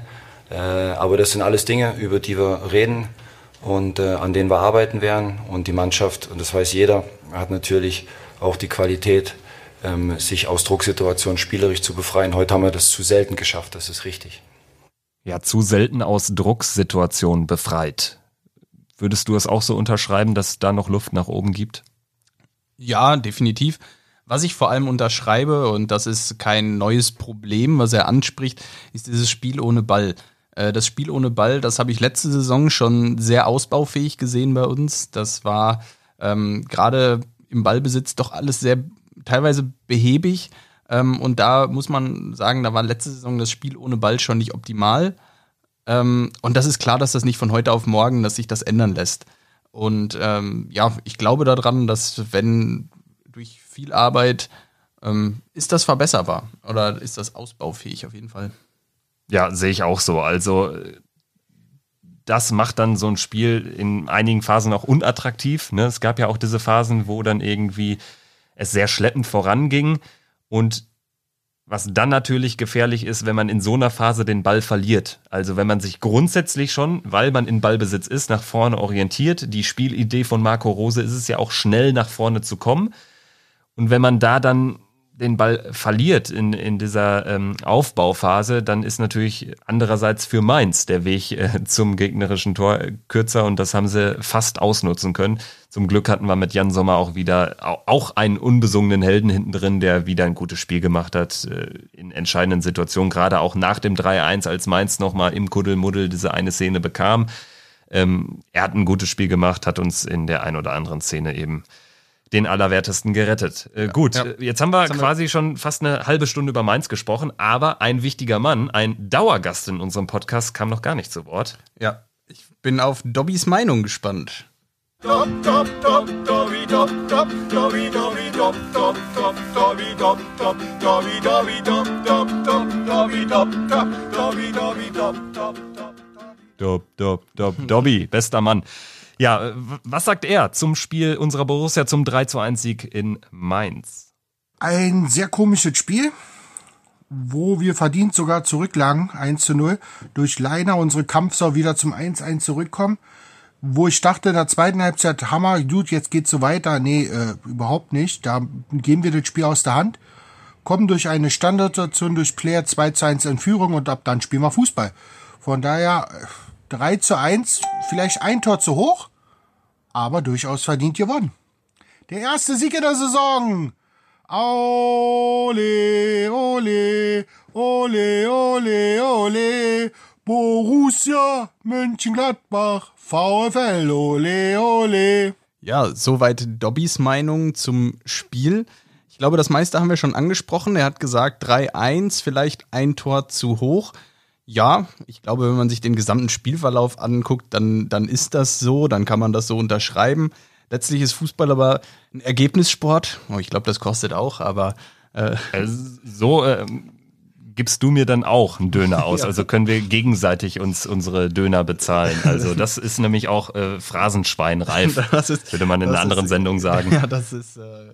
Äh, aber das sind alles Dinge, über die wir reden und äh, an denen wir arbeiten werden. Und die Mannschaft, und das weiß jeder, hat natürlich auch die Qualität, ähm, sich aus Drucksituationen spielerisch zu befreien. Heute haben wir das zu selten geschafft, das ist richtig. Ja, zu selten aus Drucksituationen befreit. Würdest du es auch so unterschreiben, dass es da noch Luft nach oben gibt? Ja, definitiv. Was ich vor allem unterschreibe, und das ist kein neues Problem, was er anspricht, ist dieses Spiel ohne Ball. Äh, das Spiel ohne Ball, das habe ich letzte Saison schon sehr ausbaufähig gesehen bei uns. Das war ähm, gerade im Ballbesitz doch alles sehr teilweise behäbig. Ähm, und da muss man sagen, da war letzte Saison das Spiel ohne Ball schon nicht optimal. Ähm, und das ist klar, dass das nicht von heute auf morgen, dass sich das ändern lässt. Und ähm, ja, ich glaube daran, dass wenn durch viel Arbeit ähm, ist das verbesserbar oder ist das ausbaufähig auf jeden Fall. Ja, sehe ich auch so. Also das macht dann so ein Spiel in einigen Phasen auch unattraktiv. Ne? Es gab ja auch diese Phasen, wo dann irgendwie es sehr schleppend voranging und was dann natürlich gefährlich ist, wenn man in so einer Phase den Ball verliert. Also wenn man sich grundsätzlich schon, weil man in Ballbesitz ist, nach vorne orientiert. Die Spielidee von Marco Rose ist es ja auch schnell nach vorne zu kommen. Und wenn man da dann den Ball verliert in, in dieser ähm, Aufbauphase, dann ist natürlich andererseits für Mainz der Weg äh, zum gegnerischen Tor kürzer und das haben sie fast ausnutzen können. Zum Glück hatten wir mit Jan Sommer auch wieder auch einen unbesungenen Helden hinten drin, der wieder ein gutes Spiel gemacht hat äh, in entscheidenden Situationen, gerade auch nach dem 3-1, als Mainz nochmal im Kuddelmuddel diese eine Szene bekam. Ähm, er hat ein gutes Spiel gemacht, hat uns in der ein oder anderen Szene eben den Allerwertesten gerettet. Äh, gut, ja. jetzt haben wir jetzt quasi wir schon fast eine halbe Stunde über Mainz gesprochen, aber ein wichtiger Mann, ein Dauergast in unserem Podcast, kam noch gar nicht zu Wort. Ja, ich bin auf Dobbys Meinung gespannt. Dob, Dob, Dob, Dobby, bester Mann. Ja, was sagt er zum Spiel unserer Borussia zum 3 zu 1 Sieg in Mainz? Ein sehr komisches Spiel, wo wir verdient sogar zurücklagen, 1 zu 0. Durch Leiner unsere Kampfsau wieder zum 1-1 zurückkommen. Wo ich dachte, in der zweiten Halbzeit, Hammer, gut, jetzt geht's so weiter. Nee, äh, überhaupt nicht. Da geben wir das Spiel aus der Hand, kommen durch eine Standardsituation durch Player 2 zu 1 in Führung und ab dann spielen wir Fußball. Von daher, 3 zu 1, vielleicht ein Tor zu hoch, aber durchaus verdient gewonnen. Der erste Sieg in der Saison. Ole, ole, ole, ole, ole. Borussia Mönchengladbach, VfL, ole, ole. Ja, soweit Dobbys Meinung zum Spiel. Ich glaube, das meiste haben wir schon angesprochen. Er hat gesagt 3-1, vielleicht ein Tor zu hoch. Ja, ich glaube, wenn man sich den gesamten Spielverlauf anguckt, dann, dann ist das so, dann kann man das so unterschreiben. Letztlich ist Fußball aber ein Ergebnissport. Oh, ich glaube, das kostet auch, aber äh so äh, gibst du mir dann auch einen Döner *laughs* aus. ja. Also können wir gegenseitig uns unsere Döner bezahlen. Also *laughs* das ist nämlich auch äh, Phrasenschweinreif, *laughs* ist, würde man in einer anderen ist, Sendung sagen. Ja, das ist. Äh,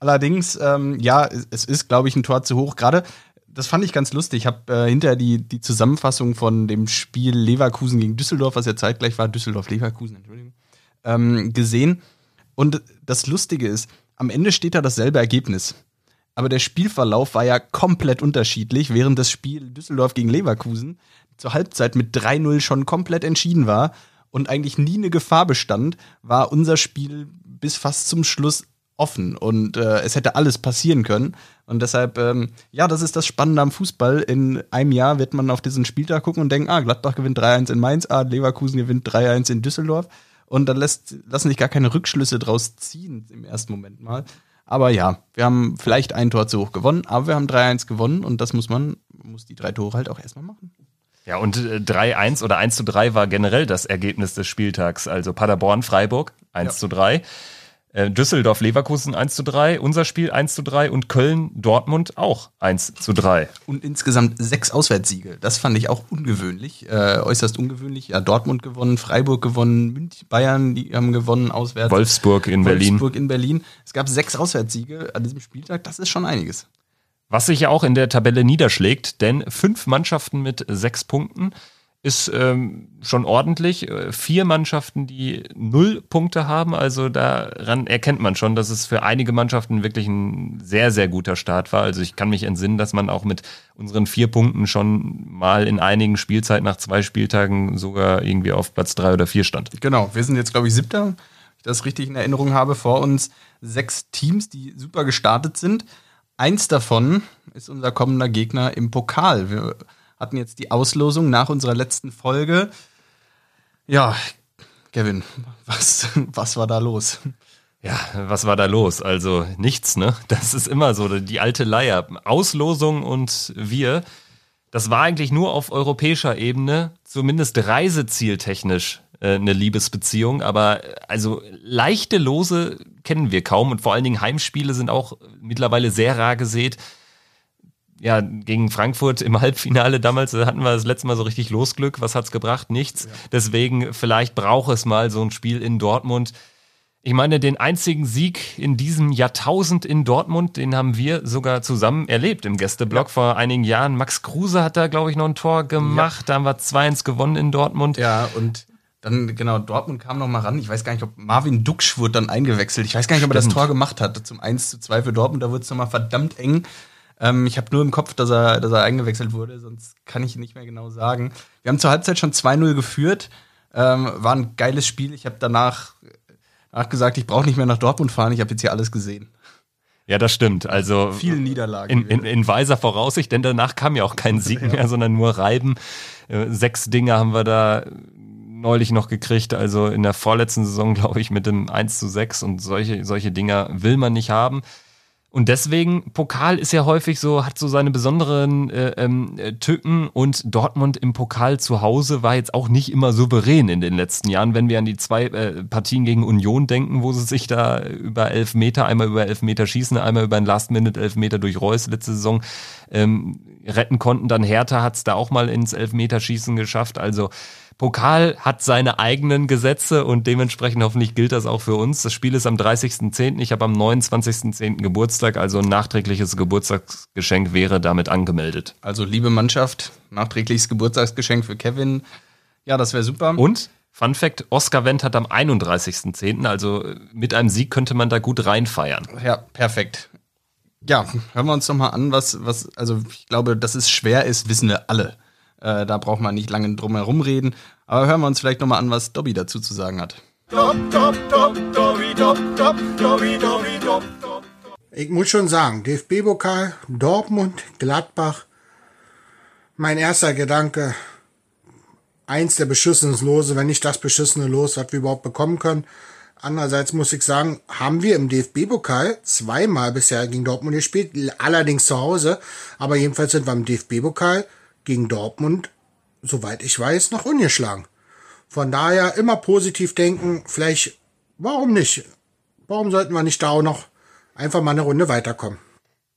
allerdings, ähm, ja, es ist, glaube ich, ein Tor zu hoch. Gerade das fand ich ganz lustig. Ich habe äh, hinterher die, die Zusammenfassung von dem Spiel Leverkusen gegen Düsseldorf, was ja zeitgleich war, Düsseldorf-Leverkusen, Entschuldigung, ähm, gesehen. Und das Lustige ist, am Ende steht da dasselbe Ergebnis. Aber der Spielverlauf war ja komplett unterschiedlich, während das Spiel Düsseldorf gegen Leverkusen zur Halbzeit mit 3-0 schon komplett entschieden war und eigentlich nie eine Gefahr bestand, war unser Spiel bis fast zum Schluss offen und äh, es hätte alles passieren können. Und deshalb, ähm, ja, das ist das Spannende am Fußball. In einem Jahr wird man auf diesen Spieltag gucken und denken, ah, Gladbach gewinnt 3-1 in Mainz, ah, Leverkusen gewinnt 3-1 in Düsseldorf. Und dann lässt, lassen sich gar keine Rückschlüsse draus ziehen im ersten Moment mal. Aber ja, wir haben vielleicht ein Tor zu hoch gewonnen, aber wir haben 3-1 gewonnen und das muss man, muss die drei Tore halt auch erstmal machen. Ja, und 3-1 äh, oder 1 zu 3 war generell das Ergebnis des Spieltags. Also Paderborn, Freiburg 1 ja. zu 3. Äh, Düsseldorf Leverkusen 1 zu 3, unser Spiel 1 zu 3 und Köln Dortmund auch 1 zu 3. Und insgesamt sechs Auswärtssiege. Das fand ich auch ungewöhnlich, äh, äußerst ungewöhnlich. Ja, Dortmund gewonnen, Freiburg gewonnen, München, Bayern, die haben gewonnen auswärts. Wolfsburg in Berlin. Wolfsburg in Berlin. Es gab sechs Auswärtssiege an diesem Spieltag. Das ist schon einiges. Was sich ja auch in der Tabelle niederschlägt, denn fünf Mannschaften mit sechs Punkten ist ähm, schon ordentlich. Äh, vier Mannschaften, die null Punkte haben, also daran erkennt man schon, dass es für einige Mannschaften wirklich ein sehr, sehr guter Start war. Also ich kann mich entsinnen, dass man auch mit unseren vier Punkten schon mal in einigen Spielzeiten nach zwei Spieltagen sogar irgendwie auf Platz drei oder vier stand. Genau, wir sind jetzt, glaube ich, siebter, wenn ich das richtig in Erinnerung habe, vor uns sechs Teams, die super gestartet sind. Eins davon ist unser kommender Gegner im Pokal. Wir hatten jetzt die Auslosung nach unserer letzten Folge. Ja, Kevin, was, was war da los? Ja, was war da los? Also nichts, ne? Das ist immer so, die alte Leier. Auslosung und wir. Das war eigentlich nur auf europäischer Ebene, zumindest reisezieltechnisch, äh, eine Liebesbeziehung. Aber also leichte Lose kennen wir kaum und vor allen Dingen Heimspiele sind auch mittlerweile sehr rar gesät ja, gegen Frankfurt im *laughs* Halbfinale damals hatten wir das letzte Mal so richtig Losglück. Was hat's gebracht? Nichts. Ja. Deswegen, vielleicht braucht es mal so ein Spiel in Dortmund. Ich meine, den einzigen Sieg in diesem Jahrtausend in Dortmund, den haben wir sogar zusammen erlebt im Gästeblock ja. vor einigen Jahren. Max Kruse hat da, glaube ich, noch ein Tor gemacht. Ja. Da haben wir 2-1 gewonnen in Dortmund. Ja, und dann, genau, Dortmund kam noch mal ran. Ich weiß gar nicht, ob Marvin Duksch wurde dann eingewechselt. Ich weiß gar nicht, ob er das Tor gemacht hat. Zum 1 zu 2 für Dortmund, da wurde es nochmal verdammt eng. Ähm, ich habe nur im Kopf, dass er, dass er eingewechselt wurde, sonst kann ich nicht mehr genau sagen. Wir haben zur Halbzeit schon 2-0 geführt. Ähm, war ein geiles Spiel. Ich habe danach, danach gesagt, ich brauche nicht mehr nach Dortmund fahren. Ich habe jetzt hier alles gesehen. Ja, das stimmt. Also viele Niederlagen. In, in, in, weiser Voraussicht, denn danach kam ja auch kein Sieg *laughs* ja. mehr, sondern nur Reiben. Äh, sechs Dinge haben wir da neulich noch gekriegt. Also in der vorletzten Saison, glaube ich, mit dem 1 zu 6 und solche, solche Dinger will man nicht haben. Und deswegen, Pokal ist ja häufig so, hat so seine besonderen äh, ähm, äh, Tücken und Dortmund im Pokal zu Hause war jetzt auch nicht immer souverän in den letzten Jahren, wenn wir an die zwei äh, Partien gegen Union denken, wo sie sich da über elf Meter, einmal über elf Meter schießen, einmal über einen Last-Minute-Elfmeter durch Reus letzte Saison ähm, retten konnten. Dann Hertha hat es da auch mal ins Elfmeterschießen geschafft. Also Pokal hat seine eigenen Gesetze und dementsprechend hoffentlich gilt das auch für uns. Das Spiel ist am 30.10. Ich habe am 29.10. Geburtstag, also ein nachträgliches Geburtstagsgeschenk wäre damit angemeldet. Also liebe Mannschaft, nachträgliches Geburtstagsgeschenk für Kevin. Ja, das wäre super. Und Fun Fact: Oscar Wendt hat am 31.10., also mit einem Sieg könnte man da gut reinfeiern. Ja, perfekt. Ja, hören wir uns doch mal an, was, was, also ich glaube, dass es schwer ist, wissen wir alle. Äh, da braucht man nicht lange drum herum reden. Aber hören wir uns vielleicht nochmal an, was Dobby dazu zu sagen hat. Ich muss schon sagen, DFB-Pokal, Dortmund, Gladbach. Mein erster Gedanke, eins der beschissenen Lose, wenn nicht das beschissene Los, was wir überhaupt bekommen können. Andererseits muss ich sagen, haben wir im DFB-Pokal zweimal bisher gegen Dortmund gespielt, allerdings zu Hause. Aber jedenfalls sind wir im DFB-Pokal gegen Dortmund, soweit ich weiß, noch ungeschlagen. Von daher immer positiv denken. Vielleicht, warum nicht? Warum sollten wir nicht da auch noch einfach mal eine Runde weiterkommen?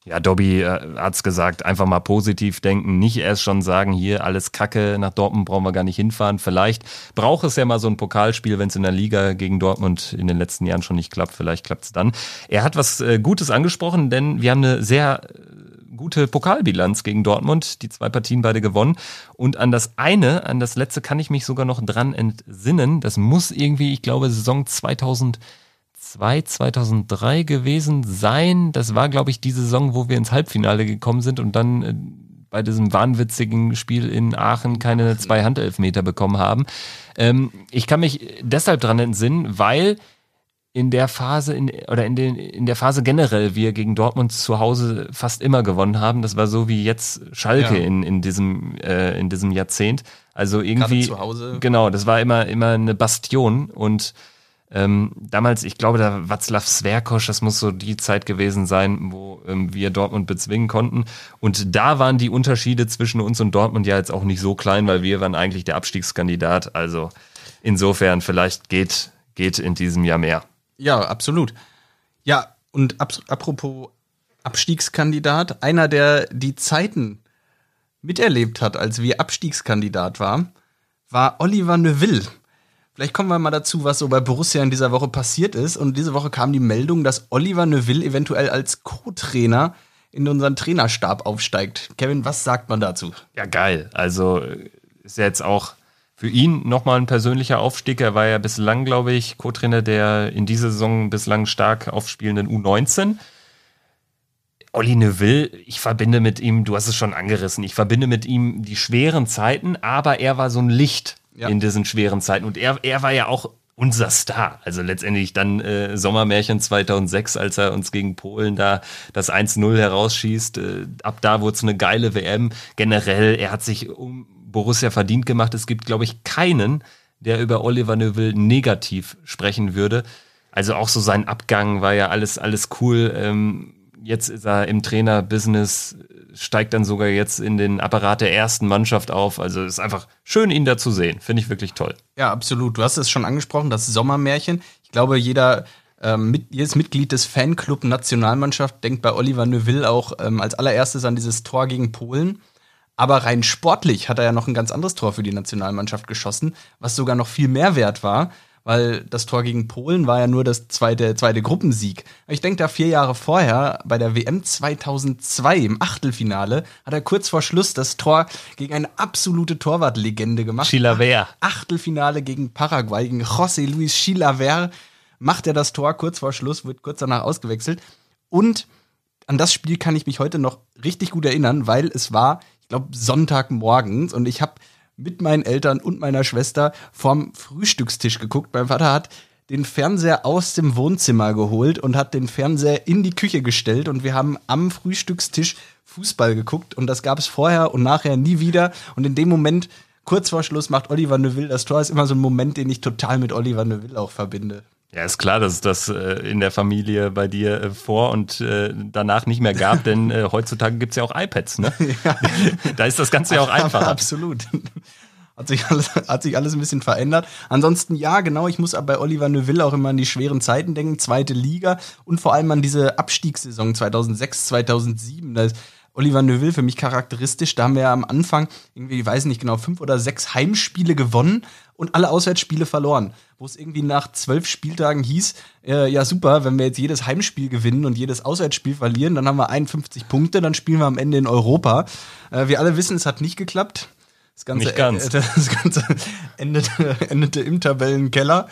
Ja, Dobby äh, hat's gesagt, einfach mal positiv denken, nicht erst schon sagen, hier alles Kacke, nach Dortmund brauchen wir gar nicht hinfahren. Vielleicht braucht es ja mal so ein Pokalspiel, wenn es in der Liga gegen Dortmund in den letzten Jahren schon nicht klappt, vielleicht klappt's dann. Er hat was äh, Gutes angesprochen, denn wir haben eine sehr gute Pokalbilanz gegen Dortmund, die zwei Partien beide gewonnen. Und an das eine, an das letzte kann ich mich sogar noch dran entsinnen. Das muss irgendwie, ich glaube, Saison 2000 2002, 2003 gewesen sein. Das war, glaube ich, die Saison, wo wir ins Halbfinale gekommen sind und dann äh, bei diesem wahnwitzigen Spiel in Aachen keine zwei Handelfmeter bekommen haben. Ähm, ich kann mich deshalb dran entsinnen, weil in der Phase in, oder in, den, in der Phase generell wir gegen Dortmund zu Hause fast immer gewonnen haben. Das war so wie jetzt Schalke ja. in, in diesem äh, in diesem Jahrzehnt. Also irgendwie zu Hause. genau, das war immer immer eine Bastion und ähm, damals, ich glaube, da Václav Sverkosch, das muss so die Zeit gewesen sein, wo ähm, wir Dortmund bezwingen konnten. Und da waren die Unterschiede zwischen uns und Dortmund ja jetzt auch nicht so klein, weil wir waren eigentlich der Abstiegskandidat. Also insofern, vielleicht geht, geht in diesem Jahr mehr. Ja, absolut. Ja, und ab, apropos Abstiegskandidat, einer, der die Zeiten miterlebt hat, als wir Abstiegskandidat waren, war Oliver Neuville. Vielleicht kommen wir mal dazu, was so bei Borussia in dieser Woche passiert ist. Und diese Woche kam die Meldung, dass Oliver Neuville eventuell als Co-Trainer in unseren Trainerstab aufsteigt. Kevin, was sagt man dazu? Ja, geil. Also ist ja jetzt auch für ihn nochmal ein persönlicher Aufstieg. Er war ja bislang, glaube ich, Co-Trainer der in dieser Saison bislang stark aufspielenden U19. Olli Neuville, ich verbinde mit ihm, du hast es schon angerissen, ich verbinde mit ihm die schweren Zeiten, aber er war so ein Licht ja. in diesen schweren Zeiten. Und er, er war ja auch unser Star. Also letztendlich dann äh, Sommermärchen 2006, als er uns gegen Polen da das 1-0 herausschießt. Äh, ab da wurde es eine geile WM. Generell, er hat sich um Borussia verdient gemacht. Es gibt, glaube ich, keinen, der über Oliver Neuville negativ sprechen würde. Also auch so sein Abgang war ja alles, alles cool. Ähm, jetzt ist er im Trainerbusiness, steigt dann sogar jetzt in den Apparat der ersten Mannschaft auf. Also ist einfach schön, ihn da zu sehen. Finde ich wirklich toll. Ja, absolut. Du hast es schon angesprochen, das Sommermärchen. Ich glaube, jeder ähm, mit, jedes Mitglied des Fanclub Nationalmannschaft denkt bei Oliver Neuville auch ähm, als allererstes an dieses Tor gegen Polen. Aber rein sportlich hat er ja noch ein ganz anderes Tor für die Nationalmannschaft geschossen, was sogar noch viel mehr wert war weil das Tor gegen Polen war ja nur das zweite, zweite Gruppensieg. Ich denke da vier Jahre vorher, bei der WM 2002 im Achtelfinale, hat er kurz vor Schluss das Tor gegen eine absolute Torwartlegende gemacht. Chilaver. Achtelfinale gegen Paraguay, gegen José Luis Chilaver macht er das Tor kurz vor Schluss, wird kurz danach ausgewechselt. Und an das Spiel kann ich mich heute noch richtig gut erinnern, weil es war, ich glaube, Sonntagmorgens und ich habe mit meinen Eltern und meiner Schwester vorm Frühstückstisch geguckt. Mein Vater hat den Fernseher aus dem Wohnzimmer geholt und hat den Fernseher in die Küche gestellt und wir haben am Frühstückstisch Fußball geguckt und das gab es vorher und nachher nie wieder und in dem Moment kurz vor Schluss macht Oliver Neuville das Tor ist immer so ein Moment, den ich total mit Oliver Neuville auch verbinde. Ja, ist klar, dass es das äh, in der Familie bei dir äh, vor und äh, danach nicht mehr gab, denn heutzutage gibt es ja auch iPads, ne? *laughs* Ja. da ist das Ganze ja auch einfacher. Absolut. Hat sich, alles, hat sich alles ein bisschen verändert. Ansonsten, ja, genau, ich muss aber bei Oliver Neuville auch immer an die schweren Zeiten denken, zweite Liga und vor allem an diese Abstiegssaison 2006, 2007. Da ist Oliver Neuville für mich charakteristisch. Da haben wir ja am Anfang irgendwie, ich weiß nicht genau, fünf oder sechs Heimspiele gewonnen und alle Auswärtsspiele verloren. Wo es irgendwie nach zwölf Spieltagen hieß, äh, ja super, wenn wir jetzt jedes Heimspiel gewinnen und jedes Auswärtsspiel verlieren, dann haben wir 51 Punkte, dann spielen wir am Ende in Europa. Äh, wir alle wissen, es hat nicht geklappt. Das Ganze, nicht ganz. Äh, *laughs* das Ganze endete, endete im Tabellenkeller.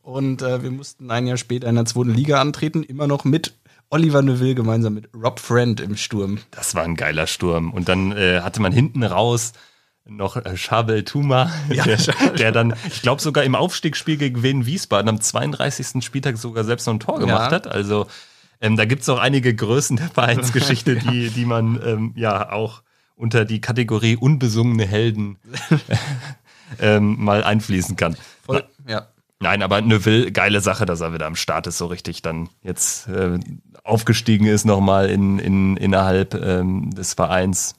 Und äh, wir mussten ein Jahr später in der zweiten Liga antreten, immer noch mit Oliver Neuville gemeinsam mit Rob Friend im Sturm. Das war ein geiler Sturm. Und dann äh, hatte man hinten raus noch äh, Chabel Tuma, *laughs* ja, der, der, dann, ich glaube sogar im Aufstiegsspiel gegen Wien Wiesbaden am 32. Spieltag sogar selbst noch ein Tor gemacht ja. hat. Also ähm, da gibt es auch einige Größen der Vereinsgeschichte, *laughs* die, die man ähm, ja auch unter die Kategorie unbesungene Helden *laughs* ähm, mal einfließen kann. Voll, ja. Nein, aber Neuville, geile Sache, dass er wieder am Start ist, so richtig dann jetzt äh, aufgestiegen ist nochmal in, in, innerhalb ähm, des Vereins.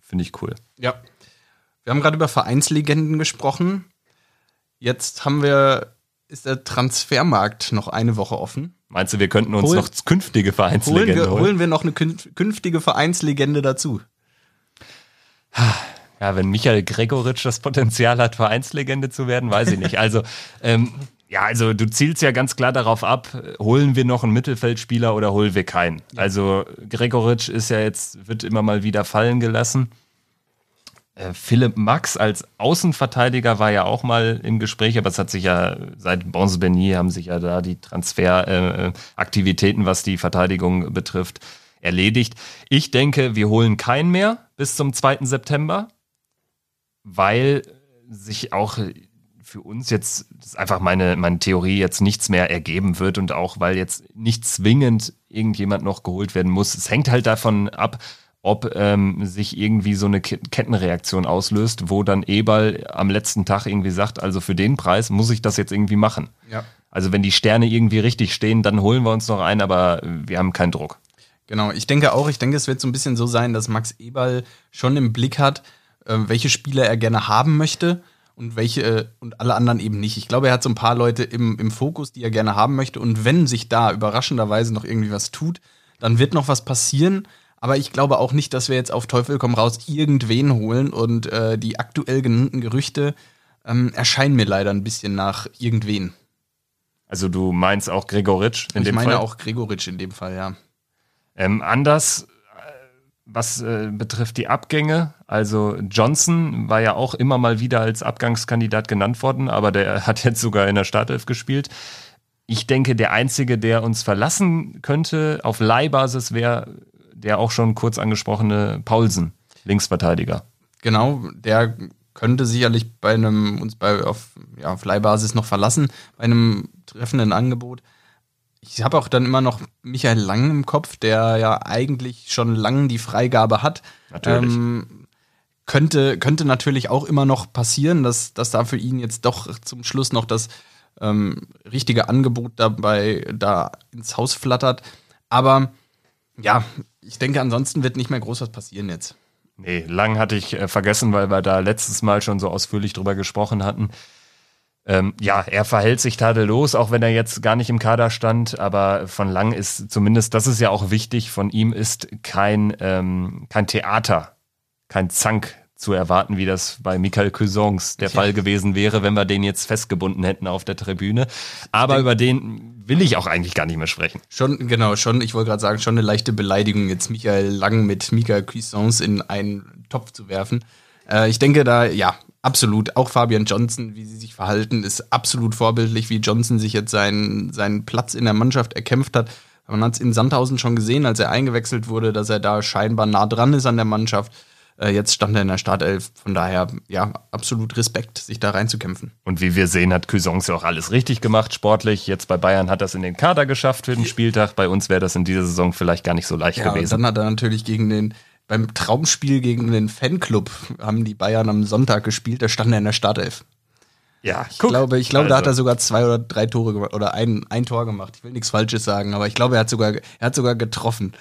Finde ich cool. Ja. Wir haben gerade über Vereinslegenden gesprochen. Jetzt haben wir, ist der Transfermarkt noch eine Woche offen. Meinst du, wir könnten uns Holen- noch künftige Holen Vereinslegenden wir, holen? holen wir noch eine kün- künftige Vereinslegende dazu? Ja, wenn Michael Gregoritsch das Potenzial hat, Vereinslegende zu werden, weiß ich nicht. Also, ähm, ja, also du zielst ja ganz klar darauf ab, holen wir noch einen Mittelfeldspieler oder holen wir keinen. Also Gregoritsch ist ja jetzt, wird immer mal wieder fallen gelassen. Äh, Philipp Max als Außenverteidiger war ja auch mal im Gespräch, aber es hat sich ja seit Bons Bernier haben sich ja da die Transferaktivitäten, äh, was die Verteidigung betrifft, erledigt. Ich denke, wir holen keinen mehr bis zum 2. September, weil sich auch für uns jetzt, das ist einfach meine, meine Theorie, jetzt nichts mehr ergeben wird und auch, weil jetzt nicht zwingend irgendjemand noch geholt werden muss. Es hängt halt davon ab, ob ähm, sich irgendwie so eine Ke- Kettenreaktion auslöst, wo dann Eberl am letzten Tag irgendwie sagt, also für den Preis muss ich das jetzt irgendwie machen. Ja. Also wenn die Sterne irgendwie richtig stehen, dann holen wir uns noch einen, aber wir haben keinen Druck. Genau, ich denke auch, ich denke, es wird so ein bisschen so sein, dass Max Eberl schon im Blick hat, welche Spieler er gerne haben möchte und welche äh, und alle anderen eben nicht. Ich glaube, er hat so ein paar Leute im, im Fokus, die er gerne haben möchte. Und wenn sich da überraschenderweise noch irgendwie was tut, dann wird noch was passieren. Aber ich glaube auch nicht, dass wir jetzt auf Teufel komm raus irgendwen holen. Und äh, die aktuell genannten Gerüchte ähm, erscheinen mir leider ein bisschen nach irgendwen. Also du meinst auch Gregoritsch in ich dem meine Fall? auch Gregoritsch in dem Fall, ja. Ähm, anders, äh, was äh, betrifft die Abgänge, also Johnson war ja auch immer mal wieder als Abgangskandidat genannt worden, aber der *laughs* hat jetzt sogar in der Startelf gespielt. Ich denke, der Einzige, der uns verlassen könnte auf Leihbasis, wäre der auch schon kurz angesprochene Paulsen, Linksverteidiger. Genau, der könnte sicherlich bei einem uns bei auf, ja, auf Leihbasis noch verlassen, bei einem treffenden Angebot. Ich habe auch dann immer noch Michael Lang im Kopf, der ja eigentlich schon lange die Freigabe hat. Natürlich. Ähm, könnte, könnte natürlich auch immer noch passieren, dass, dass da für ihn jetzt doch zum Schluss noch das ähm, richtige Angebot dabei da ins Haus flattert. Aber ja, ich denke, ansonsten wird nicht mehr groß was passieren jetzt. Nee, lang hatte ich äh, vergessen, weil wir da letztes Mal schon so ausführlich drüber gesprochen hatten. Ähm, ja, er verhält sich tadellos, auch wenn er jetzt gar nicht im Kader stand, aber von Lang ist zumindest, das ist ja auch wichtig, von ihm ist kein, ähm, kein Theater, kein Zank zu erwarten, wie das bei Michael Cousins der Fall gewesen wäre, wenn wir den jetzt festgebunden hätten auf der Tribüne. Aber über den will ich auch eigentlich gar nicht mehr sprechen. Schon, genau, schon, ich wollte gerade sagen, schon eine leichte Beleidigung, jetzt Michael Lang mit Michael Cuisance in einen Topf zu werfen. Äh, ich denke da, ja, absolut. Auch Fabian Johnson, wie sie sich verhalten, ist absolut vorbildlich, wie Johnson sich jetzt seinen, seinen Platz in der Mannschaft erkämpft hat. Man hat es in Sandhausen schon gesehen, als er eingewechselt wurde, dass er da scheinbar nah dran ist an der Mannschaft. Äh, jetzt stand er in der Startelf. Von daher, ja, absolut Respekt, sich da reinzukämpfen. Und wie wir sehen, hat ja auch alles richtig gemacht, sportlich. Jetzt bei Bayern hat das in den Kader geschafft für den Spieltag. Bei uns wäre das in dieser Saison vielleicht gar nicht so leicht Ja, und gewesen. dann hat er natürlich gegen den, beim Traumspiel gegen den Fanclub haben die Bayern am Sonntag gespielt, da stand er in der Startelf. ja, Ich glaube, ich glaube, da hat er also. sogar zwei oder drei Tore gemacht oder ein, ein Tor gemacht. Ich will nichts Falsches sagen, aber ich glaube, er hat sogar, er hat sogar getroffen.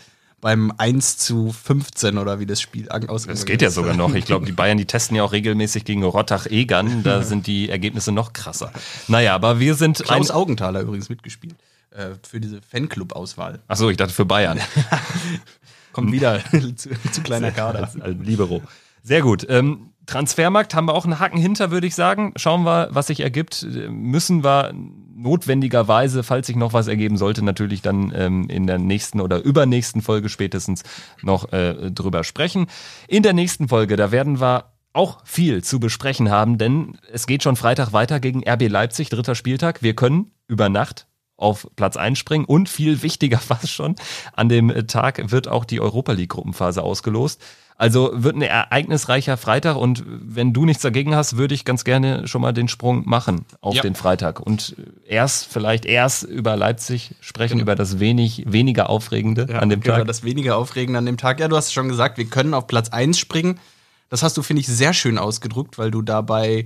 Beim 1 zu 15 oder wie das Spiel an- ausgegangen Das geht ja ist. sogar noch. Ich glaube, die *laughs* Bayern, die testen ja auch regelmäßig gegen Rottach-Egern. Da sind die Ergebnisse noch krasser. Naja, aber wir sind Klaus ein. Augenthaler übrigens mitgespielt. Äh, für diese Fanclub-Auswahl. Achso, ich dachte für Bayern. *laughs* Kommt wieder *laughs* zu, zu kleiner Kader. Als, als Libero. Sehr gut. Ähm, Transfermarkt haben wir auch einen Haken hinter, würde ich sagen. Schauen wir, was sich ergibt. Müssen wir notwendigerweise, falls sich noch was ergeben sollte, natürlich dann ähm, in der nächsten oder übernächsten Folge spätestens noch äh, drüber sprechen. In der nächsten Folge, da werden wir auch viel zu besprechen haben, denn es geht schon Freitag weiter gegen RB Leipzig, dritter Spieltag. Wir können über Nacht auf Platz einspringen und viel wichtiger *laughs* fast schon, an dem Tag wird auch die Europa League Gruppenphase ausgelost. Also wird ein ereignisreicher Freitag und wenn du nichts dagegen hast, würde ich ganz gerne schon mal den Sprung machen auf Ja. den Freitag und erst vielleicht erst über Leipzig sprechen, Genau. über das wenig weniger aufregende Ja, an dem über Tag. Das weniger Aufregende an dem Tag. Ja, du hast schon gesagt, wir können auf Platz 1 springen. Das hast du, finde ich, sehr schön ausgedrückt, weil du dabei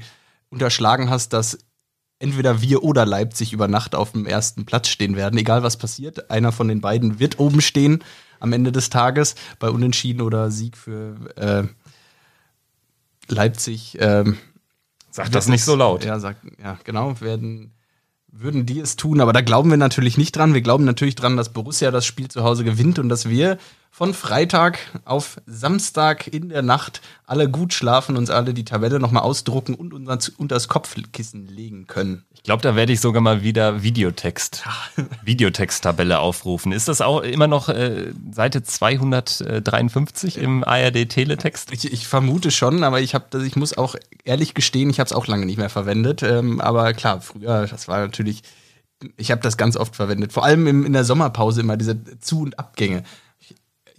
unterschlagen hast, dass entweder wir oder Leipzig über Nacht auf dem ersten Platz stehen werden. Egal was passiert, einer von den beiden wird oben stehen am Ende des Tages bei Unentschieden oder Sieg für äh, Leipzig. Ähm, Sag das nicht so laut. Ja, sagt, ja, genau, werden würden die es tun, aber da glauben wir natürlich nicht dran. Wir glauben natürlich dran, dass Borussia das Spiel zu Hause gewinnt und dass wir von Freitag auf Samstag in der Nacht alle gut schlafen, uns alle die Tabelle nochmal ausdrucken und unter das Kopfkissen legen können. Ich glaube, da werde ich sogar mal wieder Videotext, *laughs* Videotext-Tabelle aufrufen. Ist das auch immer noch äh, Seite 253 im ARD-Teletext? Ich, ich, vermute schon, aber ich, hab, ich muss auch ehrlich gestehen, ich habe es auch lange nicht mehr verwendet. Ähm, aber klar, früher, das war natürlich, ich habe das ganz oft verwendet. Vor allem im, in der Sommerpause immer diese Zu- und Abgänge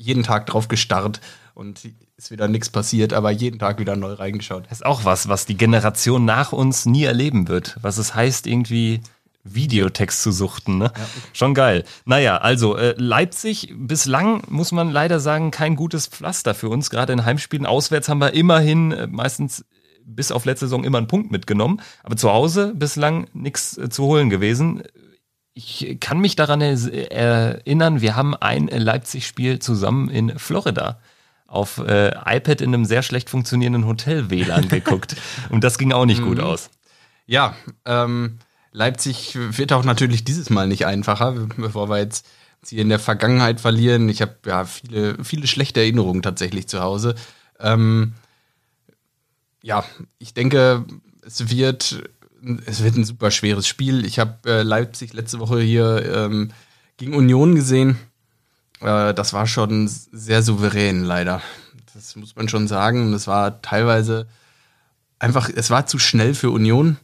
jeden Tag drauf gestarrt und ist wieder nichts passiert, aber jeden Tag wieder neu reingeschaut. Das ist auch was, was die Generation nach uns nie erleben wird. Was es heißt, irgendwie Videotext zu suchten. Ne? Ja. Schon geil. Naja, also äh, Leipzig bislang, muss man leider sagen, kein gutes Pflaster für uns. Gerade in Heimspielen auswärts haben wir immerhin äh, meistens bis auf letzte Saison immer einen Punkt mitgenommen. Aber zu Hause bislang nichts äh, zu holen gewesen ich kann mich daran erinnern, wir haben ein Leipzig-Spiel zusammen in Florida auf äh, iPad in einem sehr schlecht funktionierenden Hotel WLAN *laughs* geguckt. Und das ging auch nicht gut mhm. aus. Ja, ähm, Leipzig wird auch natürlich dieses Mal nicht einfacher, bevor wir jetzt sie in der Vergangenheit verlieren. Ich habe ja viele, viele schlechte Erinnerungen tatsächlich zu Hause. Ähm, ja, ich denke, es wird es wird ein super schweres Spiel. Ich habe äh, Leipzig letzte Woche hier ähm, gegen Union gesehen. Äh, das war schon sehr souverän, leider. Das muss man schon sagen. Das war teilweise einfach, es war zu schnell für Union.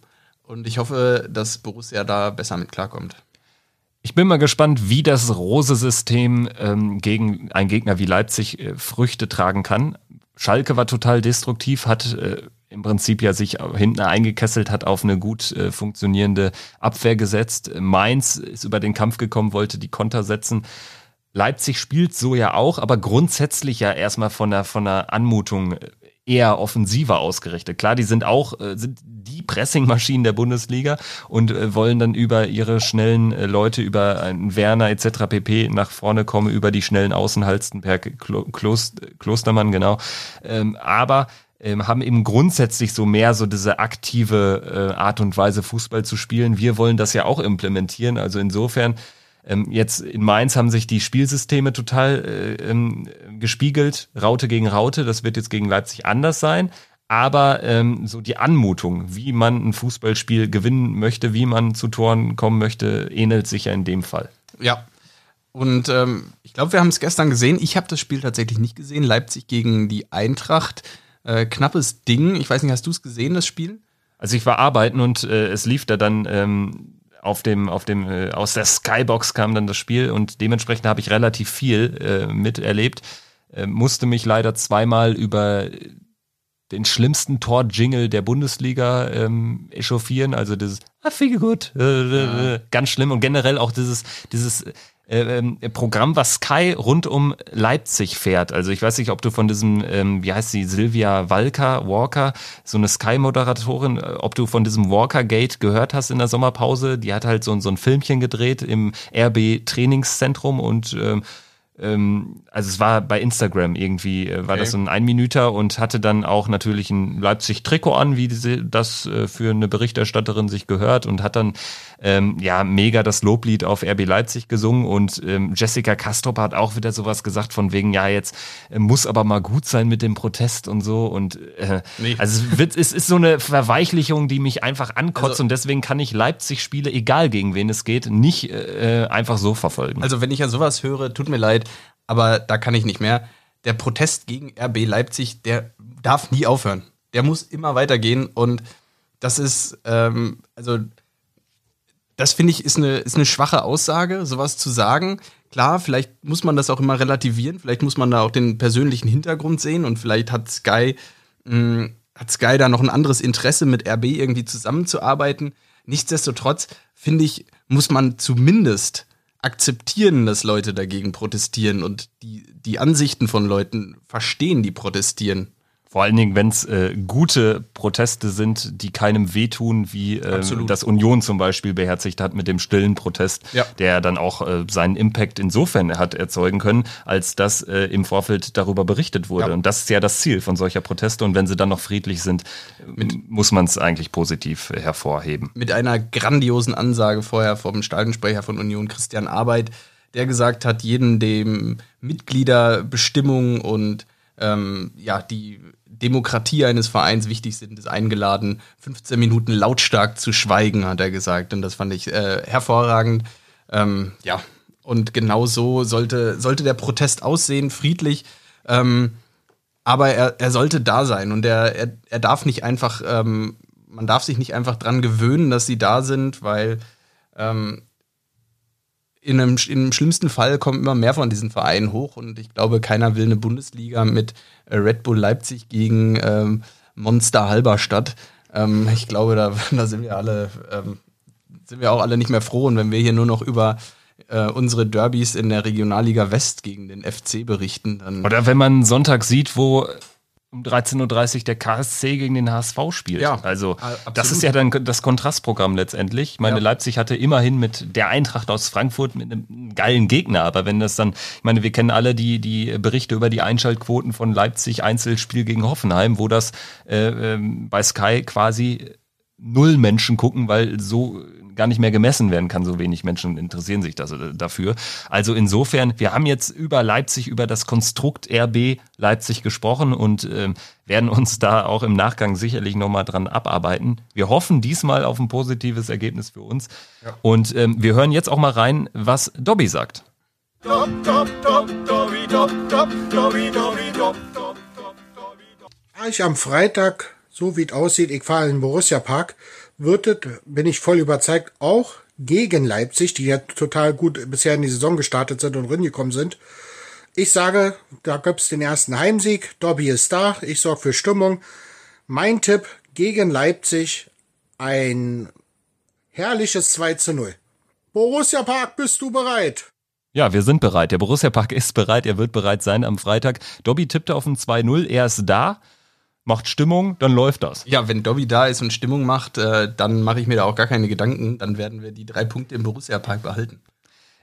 Und ich hoffe, dass Borussia da besser mit klarkommt. Ich bin mal gespannt, wie das Rose-System ähm, gegen einen Gegner wie Leipzig äh, Früchte tragen kann. Schalke war total destruktiv, hat äh, im Prinzip ja sich hinten eingekesselt hat, auf eine gut äh, funktionierende Abwehr gesetzt. Mainz ist über den Kampf gekommen, wollte die Konter setzen. Leipzig spielt so ja auch, aber grundsätzlich ja erstmal von der, von der Anmutung eher offensiver ausgerichtet. Klar, die sind auch äh, sind die Pressingmaschinen der Bundesliga und äh, wollen dann über ihre schnellen äh, Leute, über einen Werner etc. pp. nach vorne kommen, über die schnellen Außenhalsten per Klost, Klostermann, genau. Ähm, aber ähm, haben eben grundsätzlich so mehr so diese aktive äh, Art und Weise Fußball zu spielen. Wir wollen das ja auch implementieren. Also insofern ähm, jetzt in Mainz haben sich die Spielsysteme total äh, ähm, gespiegelt. Raute gegen Raute. Das wird jetzt gegen Leipzig anders sein. Aber ähm, so die Anmutung, wie man ein Fußballspiel gewinnen möchte, wie man zu Toren kommen möchte, ähnelt sich ja in dem Fall. Ja, und ähm, ich glaube, wir haben es gestern gesehen. Ich habe das Spiel tatsächlich nicht gesehen. Leipzig gegen die Eintracht äh, knappes Ding. Ich weiß nicht, hast du es gesehen, das Spiel? Also ich war arbeiten und äh, es lief da dann ähm, auf dem, auf dem, äh, aus der Skybox kam dann das Spiel und dementsprechend habe ich relativ viel äh, miterlebt. Äh, musste mich leider zweimal über den schlimmsten Tor-Jingle der Bundesliga ähm, echauffieren. Also dieses Ah, viel gut, äh, äh, ja. ganz schlimm und generell auch dieses, dieses äh, ähm, Programm, was Sky rund um Leipzig fährt. Also ich weiß nicht, ob du von diesem, ähm, wie heißt sie, Sylvia Walker, Walker, so eine Sky-Moderatorin, äh, ob du von diesem Walker-Gate gehört hast in der Sommerpause. Die hat halt so, so ein Filmchen gedreht im RB-Trainingszentrum und ähm, ähm, also es war bei Instagram irgendwie, äh, war okay. das so ein Einminüter und hatte dann auch natürlich ein Leipzig-Trikot an, wie diese, das äh, für eine Berichterstatterin sich gehört und hat dann ähm, ja mega das Loblied auf RB Leipzig gesungen und ähm, Jessica Kastrop hat auch wieder sowas gesagt von wegen, ja jetzt äh, muss aber mal gut sein mit dem Protest und so und äh, nee. also es, wird, es ist so eine Verweichlichung, die mich einfach ankotzt also, und deswegen kann ich Leipzig-Spiele, egal gegen wen es geht, nicht äh, einfach so verfolgen. Also wenn ich ja sowas höre, tut mir leid, aber da kann ich nicht mehr. Der Protest gegen RB Leipzig, der darf nie aufhören. Der muss immer weitergehen und das ist, ähm, also das finde ich ist eine, ist eine schwache Aussage, sowas zu sagen. Klar, vielleicht muss man das auch immer relativieren, vielleicht muss man da auch den persönlichen Hintergrund sehen und vielleicht hat Sky, mh, hm, hat Sky da noch ein anderes Interesse, mit RB irgendwie zusammenzuarbeiten. Nichtsdestotrotz, finde ich, muss man zumindest akzeptieren, dass Leute dagegen protestieren und die, die Ansichten von Leuten verstehen, die protestieren. Vor allen Dingen, wenn es äh, gute Proteste sind, die keinem wehtun, wie äh, das Union zum Beispiel beherzigt hat mit dem stillen Protest, Ja. der dann auch äh, seinen Impact insofern hat erzeugen können, als dass äh, im Vorfeld darüber berichtet wurde. Ja. Und das ist ja das Ziel von solcher Proteste. Und wenn sie dann noch friedlich sind, muss man es eigentlich positiv äh, hervorheben. mit einer grandiosen Ansage vorher vom Stadionsprecher von Union Christian Arbeit, der gesagt hat, jeden dem Mitgliederbestimmung und ähm, ja die Demokratie eines Vereins wichtig sind, ist eingeladen, 15 Minuten lautstark zu schweigen, hat er gesagt. Und das fand ich äh, hervorragend. Ähm, ja, und genau so sollte, sollte der Protest aussehen, friedlich. Ähm, aber er, er sollte da sein und er, er, er darf nicht einfach, ähm, man darf sich nicht einfach dran gewöhnen, dass sie da sind, weil ähm, in, einem, in einem schlimmsten Fall kommen immer mehr von diesen Vereinen hoch und ich glaube, keiner will eine Bundesliga mit äh, Red Bull Leipzig gegen ähm, Monster Halberstadt. Ähm, ich glaube, da, *laughs* da sind wir alle, ähm, sind wir auch alle nicht mehr froh und wenn wir hier nur noch über äh, unsere Derbys in der Regionalliga West gegen den FC berichten, dann Oder wenn man Sonntag sieht, wo um 13.30 Uhr der KSC gegen den HSV spielt. Ja, also absolut. das ist ja dann das Kontrastprogramm letztendlich. Ich meine, Ja. Leipzig hatte immerhin mit der Eintracht aus Frankfurt mit einem geilen Gegner, aber wenn das dann, ich meine, wir kennen alle die, die Berichte über die Einschaltquoten von Leipzig Einzelspiel gegen Hoffenheim, wo das äh, ähm, bei Sky quasi null Menschen gucken, weil so gar nicht mehr gemessen werden kann. So wenig Menschen interessieren sich das, äh, dafür. Also insofern, wir haben jetzt über Leipzig, über das Konstrukt RB Leipzig gesprochen und ähm, werden uns da auch im Nachgang sicherlich nochmal dran abarbeiten. Wir hoffen diesmal auf ein positives Ergebnis für uns. Und ähm, wir hören jetzt auch mal rein, was Dobby sagt. Da ich am Freitag, so wie es aussieht, ich fahre in den Borussia Park, wird es, bin ich voll überzeugt, auch gegen Leipzig, die ja total gut bisher in die Saison gestartet sind und reingekommen sind. Ich sage, da gibt's den ersten Heimsieg. Dobby ist da. Ich sorge für Stimmung. Mein Tipp gegen Leipzig ein herrliches 2 zu 0. Borussia Park, bist du bereit? Ja, wir sind bereit. Der Borussia Park *laughs* ist bereit. Er wird bereit sein am Freitag. Dobby tippte auf ein 2-0. Er ist da, macht Stimmung, dann läuft das. Ja, wenn Dobby da ist und Stimmung macht, äh, dann mache ich mir da auch gar keine Gedanken. Dann werden wir die drei Punkte im Borussia Park behalten.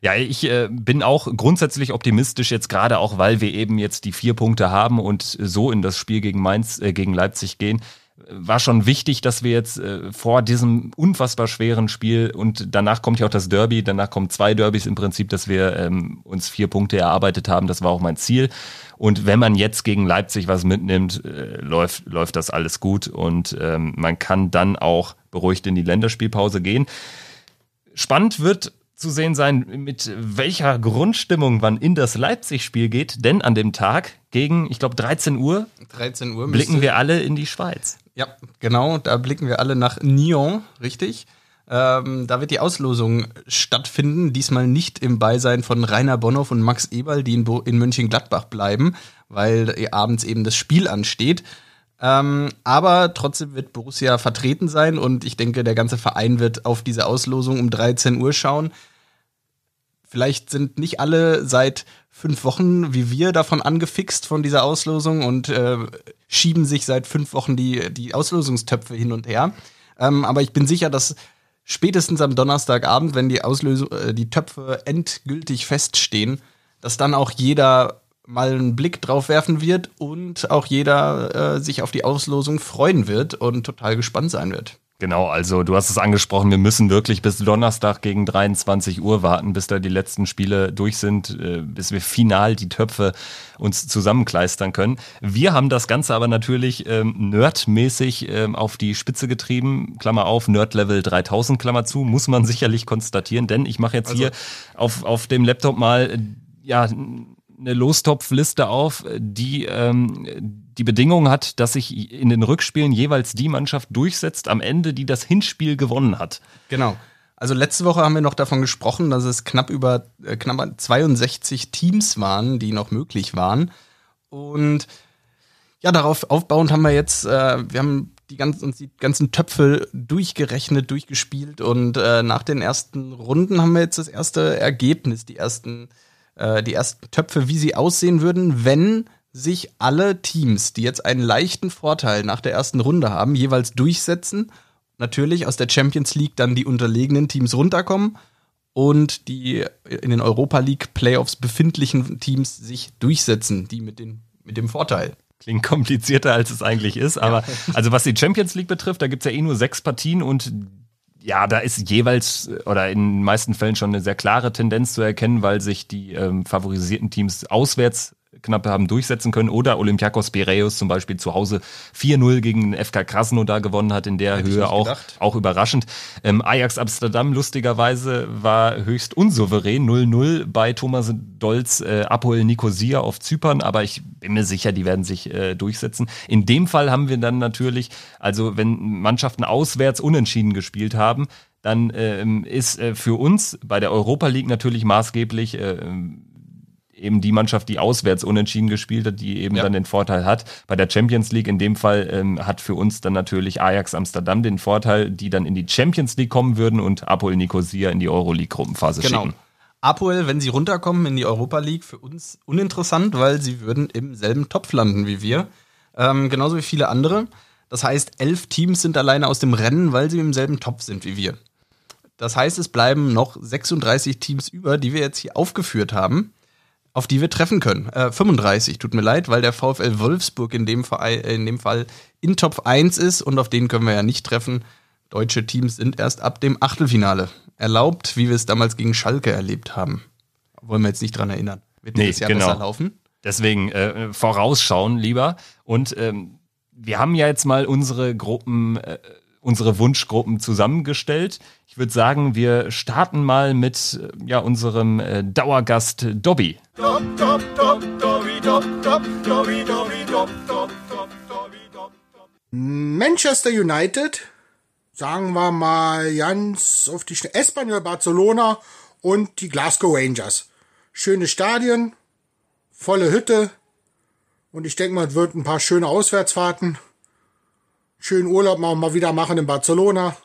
Ja, ich äh, bin auch grundsätzlich optimistisch jetzt gerade auch, weil wir eben jetzt die vier Punkte haben und so in das Spiel gegen Mainz, äh, gegen Leipzig gehen. War schon wichtig, dass wir jetzt äh, vor diesem unfassbar schweren Spiel und danach kommt ja auch das Derby, danach kommen zwei Derbys im Prinzip, dass wir ähm, uns vier Punkte erarbeitet haben. Das war auch mein Ziel. Und wenn man jetzt gegen Leipzig was mitnimmt, äh, läuft, läuft das alles gut und ähm, man kann dann auch beruhigt in die Länderspielpause gehen. Spannend wird zu sehen sein, mit welcher Grundstimmung man in das Leipzig-Spiel geht, denn an dem Tag gegen, ich glaube, 13 Uhr 13 Uhr blicken wir alle in die Schweiz. Ja, genau. Da blicken wir alle nach Nyon, richtig. Ähm, da wird die Auslosung stattfinden. Diesmal nicht im Beisein von Rainer Bonhoff und Max Eberl, die in, Bo in Mönchengladbach bleiben, weil abends eben das Spiel ansteht. Ähm, aber trotzdem wird Borussia vertreten sein und ich denke, der ganze Verein wird auf diese Auslosung um 13 Uhr schauen. Vielleicht sind nicht alle seit fünf Wochen wie wir davon angefixt von dieser Auslosung und äh, schieben sich seit fünf Wochen die, die Auslosungstöpfe hin und her. Ähm, aber ich bin sicher, dass spätestens am Donnerstagabend, wenn die Auslösung, äh, die Töpfe endgültig feststehen, dass dann auch jeder mal einen Blick drauf werfen wird und auch jeder äh, sich auf die Auslosung freuen wird und total gespannt sein wird. Genau, also du hast es angesprochen, wir müssen wirklich bis Donnerstag gegen 23 Uhr warten, bis da die letzten Spiele durch sind, äh, bis wir final die Töpfe uns zusammenkleistern können. Wir haben das Ganze aber natürlich ähm, nerdmäßig ähm, auf die Spitze getrieben, Klammer auf, Nerd-Level 3000, Klammer zu, muss man sicherlich konstatieren, denn ich mache jetzt hier auf, auf dem Laptop mal, äh, ja, eine Lostopfliste auf, die ähm, die Bedingung hat, dass sich in den Rückspielen jeweils die Mannschaft durchsetzt am Ende, die das Hinspiel gewonnen hat. Genau. Also letzte Woche haben wir noch davon gesprochen, dass es knapp über äh, knapp 62 Teams waren, die noch möglich waren. Und ja, darauf aufbauend haben wir jetzt, äh, wir haben die ganzen, uns die ganzen Töpfe durchgerechnet, durchgespielt und äh, nach den ersten Runden haben wir jetzt das erste Ergebnis, die ersten, äh, die ersten Töpfe, wie sie aussehen würden, wenn sich alle Teams, die jetzt einen leichten Vorteil nach der ersten Runde haben, jeweils durchsetzen. Natürlich aus der Champions League dann die unterlegenen Teams runterkommen und die in den Europa League Playoffs befindlichen Teams sich durchsetzen, die mit, den, mit dem Vorteil. Klingt komplizierter, als es eigentlich ist. Aber ja. also was die Champions League betrifft, da gibt es ja eh nur sechs Partien und ja, da ist jeweils oder in den meisten Fällen schon eine sehr klare Tendenz zu erkennen, weil sich die ähm, favorisierten Teams auswärts knapp haben durchsetzen können oder Olympiakos Piraeus zum Beispiel zu Hause 4-0 gegen den FK Krasnodar gewonnen hat in der Hätte Höhe auch, auch überraschend. Ähm, Ajax Amsterdam lustigerweise war höchst unsouverän 0-0 bei Thomas Dolz äh, Apoel Nicosia auf Zypern, aber ich bin mir sicher, die werden sich äh, durchsetzen. In dem Fall haben wir dann natürlich, also wenn Mannschaften auswärts unentschieden gespielt haben, dann ähm, ist äh, für uns bei der Europa League natürlich maßgeblich äh, eben die Mannschaft, die auswärts unentschieden gespielt hat, die eben ja. dann den Vorteil hat. Bei der Champions League in dem Fall ähm, hat für uns dann natürlich Ajax Amsterdam den Vorteil, die dann in die Champions League kommen würden und Apoel Nicosia in die Euroleague-Gruppenphase genau. schicken. Apoel, wenn sie runterkommen in die Europa League, für uns uninteressant, weil sie würden im selben Topf landen wie wir. Ähm, genauso wie viele andere. Das heißt, elf Teams sind alleine aus dem Rennen, weil sie im selben Topf sind wie wir. Das heißt, es bleiben noch 36 Teams über, die wir jetzt hier aufgeführt haben auf die wir treffen können. Äh, 35, tut mir leid, weil der VfL Wolfsburg in dem, Fall, in dem Fall in Top 1 ist und auf den können wir ja nicht treffen. Deutsche Teams sind erst ab dem Achtelfinale erlaubt, wie wir es damals gegen Schalke erlebt haben. Wollen wir jetzt nicht dran erinnern. Wird nee, Jahr genau. besser laufen? Deswegen äh, vorausschauen lieber. Und ähm, wir haben ja jetzt mal unsere Gruppen äh, unsere Wunschgruppen zusammengestellt. Ich würde sagen, wir starten mal mit ja, unserem äh, Dauergast Dobby. Manchester United, sagen wir mal ganz auf die Schnelle, Espanyol Barcelona und die Glasgow Rangers. Schöne Stadien, volle Hütte und ich denke mal, es wird ein paar schöne Auswärtsfahrten schönen Urlaub mal, mal wieder machen in Barcelona.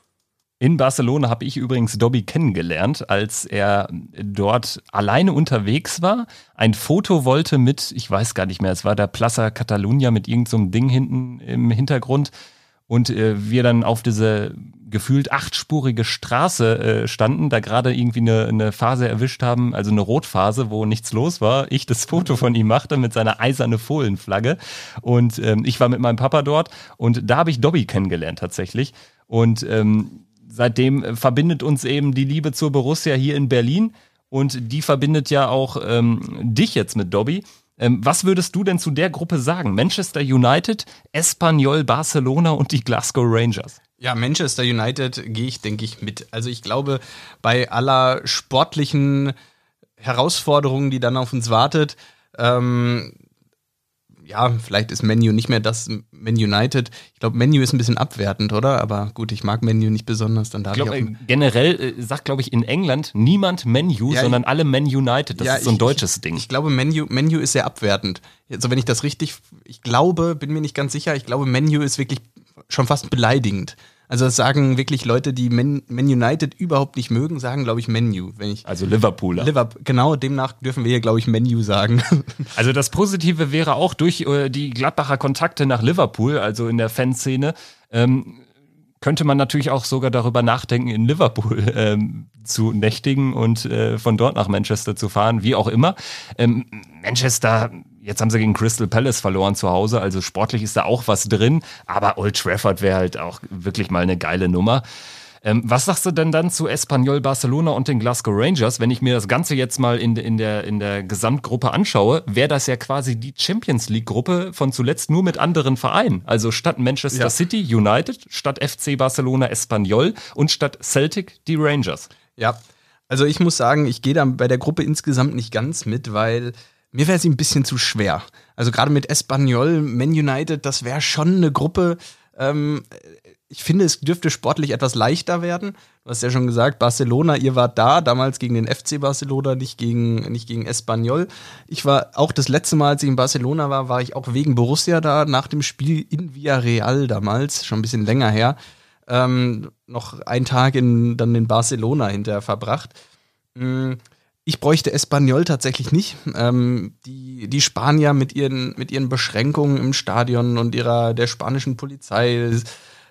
In Barcelona habe ich übrigens Dobby kennengelernt, als er dort alleine unterwegs war, ein Foto wollte mit, ich weiß gar nicht mehr, es war der Plaza Catalunya mit irgendeinem so Ding hinten im Hintergrund. Und äh, wir dann auf diese gefühlt achtspurige Straße äh, standen, da gerade irgendwie eine, eine Phase erwischt haben, also eine Rotphase, wo nichts los war. Ich das Foto von ihm machte mit seiner eiserne Fohlenflagge. Und ähm, ich war mit meinem Papa dort und da habe ich Dobby kennengelernt tatsächlich. Und ähm, seitdem verbindet uns eben die Liebe zur Borussia hier in Berlin und die verbindet ja auch ähm, dich jetzt mit Dobby. Ähm, was würdest du denn zu der Gruppe sagen? Manchester United, Espanyol, Barcelona und die Glasgow Rangers. Ja, Manchester United gehe ich, denke ich, mit. Also ich glaube, bei aller sportlichen Herausforderungen, die dann auf uns wartet, ähm, ja, vielleicht ist Menu nicht mehr das Man United. Ich glaube, Menu ist ein bisschen abwertend, oder? Aber gut, ich mag Menu nicht besonders. Dann darf ich, glaub, ich generell äh, sagt, glaube ich, in England niemand Menu, ja, sondern alle Man United. Das ja, ist so ein ich, deutsches ich, Ding. Ich glaube, Menu, Menu ist sehr abwertend. Also wenn ich das richtig, ich glaube, bin mir nicht ganz sicher, ich glaube, Menu ist wirklich schon fast beleidigend. Also das sagen wirklich Leute, die Man, Man United überhaupt nicht mögen, sagen, glaube ich, Menu. Wenn ich also Liverpooler. Liverpool, genau, demnach dürfen wir hier, glaube ich, Menu sagen. *laughs* Also das Positive wäre auch durch äh, die Gladbacher Kontakte nach Liverpool, also in der Fanszene, ähm, könnte man natürlich auch sogar darüber nachdenken, in Liverpool *laughs* ähm, zu nächtigen und äh, von dort nach Manchester zu fahren, wie auch immer. Ähm, Manchester Jetzt haben sie gegen Crystal Palace verloren zu Hause, also sportlich ist da auch was drin, aber Old Trafford wäre halt auch wirklich mal eine geile Nummer. Ähm, was sagst du denn dann zu Espanyol Barcelona und den Glasgow Rangers? Wenn ich mir das Ganze jetzt mal in, in, der, in der Gesamtgruppe anschaue, wäre das ja quasi die Champions League-Gruppe von zuletzt nur mit anderen Vereinen. Also statt Manchester ja. City United, statt FC Barcelona Espanyol und statt Celtic die Rangers. Ja, also ich muss sagen, ich gehe da bei der Gruppe insgesamt nicht ganz mit, weil mir wäre sie ein bisschen zu schwer. Also gerade mit Espanyol, Man United, das wäre schon eine Gruppe. Ähm, ich finde, es dürfte sportlich etwas leichter werden. Du hast ja schon gesagt, Barcelona, ihr wart da, damals gegen den FC Barcelona, nicht gegen, nicht gegen Espanyol. Ich war auch das letzte Mal, als ich in Barcelona war, war ich auch wegen Borussia da, nach dem Spiel in Villarreal damals, schon ein bisschen länger her. Ähm, noch einen Tag in, dann in Barcelona hinterher verbracht. Mhm Ich bräuchte Espanyol tatsächlich nicht. Ähm, die, die Spanier mit ihren, mit ihren Beschränkungen im Stadion und ihrer der spanischen Polizei, das,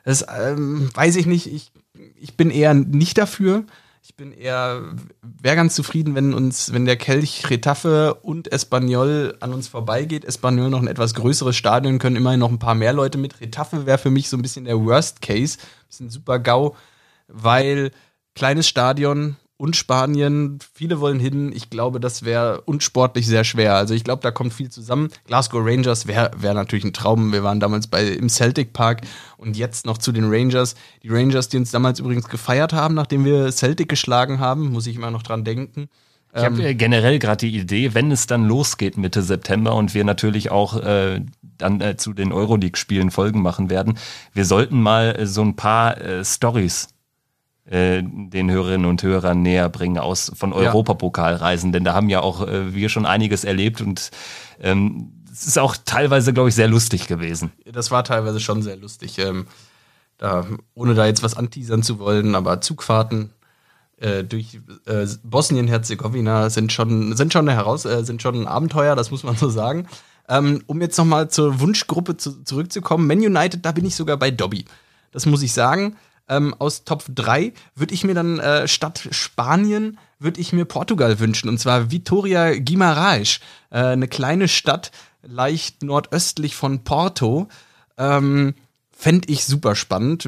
das ähm, weiß ich nicht. Ich, ich bin eher nicht dafür. Ich bin eher, wäre ganz zufrieden, wenn uns, wenn der Kelch Retafe und Espanyol an uns vorbeigeht. Espanyol noch ein etwas größeres Stadion, können immerhin noch ein paar mehr Leute mit. Retafe wäre für mich so ein bisschen der Worst Case, bisschen super GAU, weil kleines Stadion, und Spanien. Viele wollen hin. Ich glaube, das wäre unsportlich sehr schwer. Also ich glaube, da kommt viel zusammen. Glasgow Rangers wäre wär natürlich ein Traum. Wir waren damals bei, im Celtic Park und jetzt noch zu den Rangers. Die Rangers, die uns damals übrigens gefeiert haben, nachdem wir Celtic geschlagen haben, muss ich immer noch dran denken. Ich habe ähm, generell gerade die Idee, wenn es dann losgeht Mitte September und wir natürlich auch äh, dann äh, zu den Euroleague-Spielen Folgen machen werden, wir sollten mal äh, so ein paar äh, Stories äh, den Hörerinnen und Hörern näher bringen aus von Europapokalreisen, denn da haben ja auch äh, wir schon einiges erlebt und ähm, es ist auch teilweise, glaube ich, sehr lustig gewesen. Das war teilweise schon sehr lustig. Ähm, da, ohne da jetzt was anteasern zu wollen, aber Zugfahrten äh, durch äh, Bosnien-Herzegowina sind schon, sind schon Heraus äh, sind schon ein Abenteuer, das muss man so sagen. Ähm, um jetzt nochmal zur Wunschgruppe zu, zurückzukommen, Man United, da bin ich sogar bei Dobby. Das muss ich sagen ähm, aus Top 3 würde ich mir dann äh, statt Spanien würde ich mir Portugal wünschen. Und zwar Vitoria Guimarães, äh, eine kleine Stadt leicht nordöstlich von Porto. Ähm, Fände ich super spannend,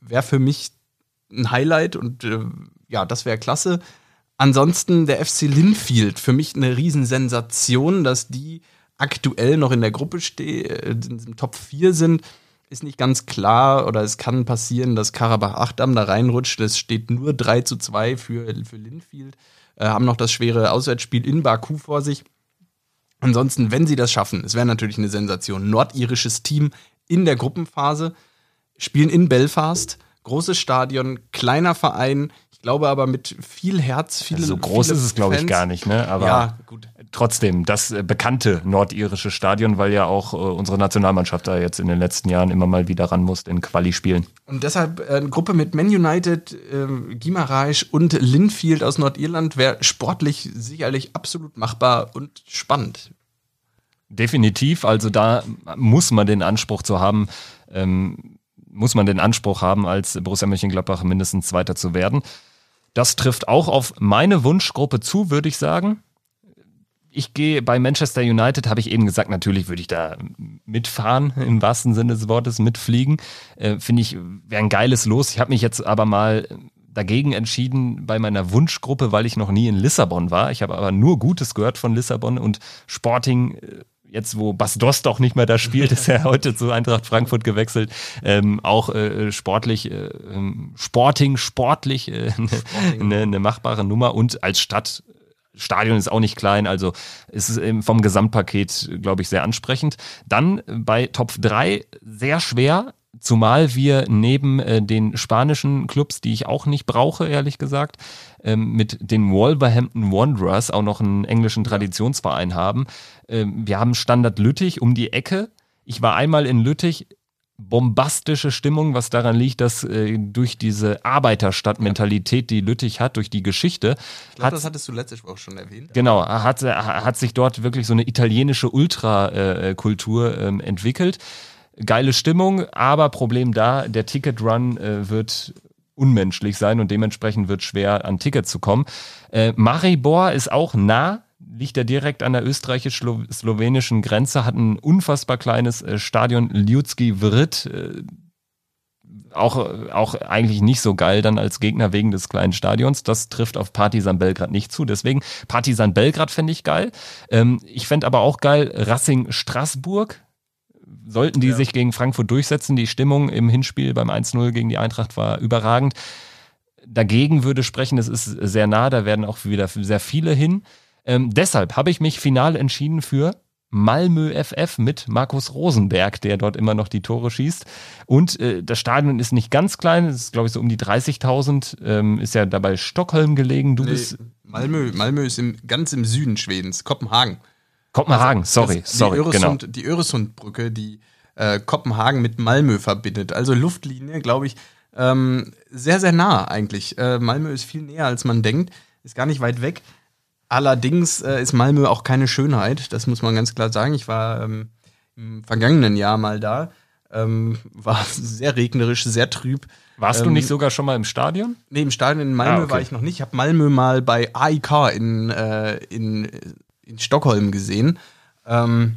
wäre für mich ein Highlight und äh, ja, das wäre klasse. Ansonsten der FC Linfield, für mich eine Riesensensation, dass die aktuell noch in der Gruppe stehen, äh, im Top 4 sind ist nicht ganz klar oder es kann passieren, dass Karabach Achdam da reinrutscht. Es steht nur 3 zu 2 für, für Linfield. Äh, haben noch das schwere Auswärtsspiel in Baku vor sich. Ansonsten, wenn sie das schaffen, es wäre natürlich eine Sensation. Nordirisches Team in der Gruppenphase, spielen in Belfast, großes Stadion, kleiner Verein. Ich glaube aber mit viel Herz, viele. So groß viele ist es, glaube ich, gar nicht, ne? Aber ja, gut. trotzdem, das äh, bekannte nordirische Stadion, weil ja auch äh, unsere Nationalmannschaft da jetzt in den letzten Jahren immer mal wieder ran muss in Quali-Spielen. Und deshalb äh, eine Gruppe mit Man United, äh, Gimareisch und Linfield aus Nordirland wäre sportlich sicherlich absolut machbar und spannend. Definitiv, also da muss man den Anspruch zu haben, ähm, muss man den Anspruch haben, als Borussia Mönchengladbach mindestens Zweiter zu werden. Das trifft auch auf meine Wunschgruppe zu, würde ich sagen. Ich gehe bei Manchester United, habe ich eben gesagt, natürlich würde ich da mitfahren, im wahrsten Sinne des Wortes, mitfliegen. Äh, Finde ich, wäre ein geiles Los. Ich habe mich jetzt aber mal dagegen entschieden bei meiner Wunschgruppe, weil ich noch nie in Lissabon war. Ich habe aber nur Gutes gehört von Lissabon und Sporting äh, jetzt wo Bas Dost auch nicht mehr da spielt, ist er *laughs* heute zu Eintracht Frankfurt gewechselt. Ähm, auch äh, sportlich, äh, ähm, Sporting, sportlich äh, *laughs* eine, eine machbare Nummer und als Stadt Stadion ist auch nicht klein, also ist es vom Gesamtpaket, glaube ich, sehr ansprechend. Dann bei Top 3 sehr schwer, Zumal wir neben äh, den spanischen Clubs, die ich auch nicht brauche, ehrlich gesagt, ähm, mit den Wolverhampton Wanderers auch noch einen englischen Traditionsverein haben. Ähm, wir haben Standard Lüttich um die Ecke. Ich war einmal in Lüttich, bombastische Stimmung, was daran liegt, dass äh, durch diese Arbeiterstadtmentalität, die Lüttich hat, durch die Geschichte. Ich glaube, das hattest du letztes Woche schon erwähnt. Genau, hat, hat sich dort wirklich so eine italienische Ultrakultur äh, ähm, entwickelt geile Stimmung, aber Problem da, der Ticket-Run äh, wird unmenschlich sein und dementsprechend wird schwer an Tickets zu kommen. Äh, Maribor ist auch nah, liegt ja direkt an der österreichisch-slowenischen Grenze, hat ein unfassbar kleines äh, Stadion Ljudski Vrit. Äh, auch, auch eigentlich nicht so geil dann als Gegner wegen des kleinen Stadions. Das trifft auf Partisan Belgrad nicht zu. Deswegen Partisan Belgrad fände ich geil. Ähm, ich fände aber auch geil Racing Straßburg sollten die ja. sich gegen Frankfurt durchsetzen. Die Stimmung im Hinspiel beim 1-0 gegen die Eintracht war überragend. Dagegen würde sprechen, es ist sehr nah, da werden auch wieder sehr viele hin. Ähm, deshalb habe ich mich final entschieden für Malmö FF mit Markus Rosenberg, der dort immer noch die Tore schießt. Und äh, das Stadion ist nicht ganz klein, es ist glaube ich so um die 30.000, ähm, ist ja dabei Stockholm gelegen. Du nee, bist Malmö, Malmö ist im, ganz im Süden Schwedens, Kopenhagen. Kopenhagen, also, sorry, sorry, die Öresund, genau. Die Öresundbrücke, die äh, Kopenhagen mit Malmö verbindet. Also Luftlinie, glaube ich, ähm, sehr, sehr nah eigentlich. Äh, Malmö ist viel näher, als man denkt, ist gar nicht weit weg. Allerdings äh, ist Malmö auch keine Schönheit, das muss man ganz klar sagen. Ich war ähm, im vergangenen Jahr mal da, ähm, war *laughs* sehr regnerisch, sehr trüb. Warst ähm, du nicht sogar schon mal im Stadion? Nee, im Stadion in Malmö Ah, okay. war ich noch nicht. Ich habe Malmö mal bei AIK in, äh, in, in Stockholm gesehen. Ähm,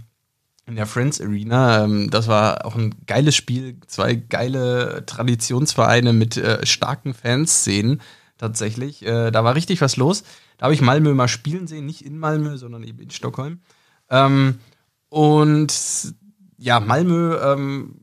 in der Friends Arena. Ähm, das war auch ein geiles Spiel. Zwei geile Traditionsvereine mit äh, starken Fanszenen tatsächlich. Äh, da war richtig was los. Da habe ich Malmö mal spielen sehen. Nicht in Malmö, sondern eben in Stockholm. Ähm, und ja, Malmö, ähm,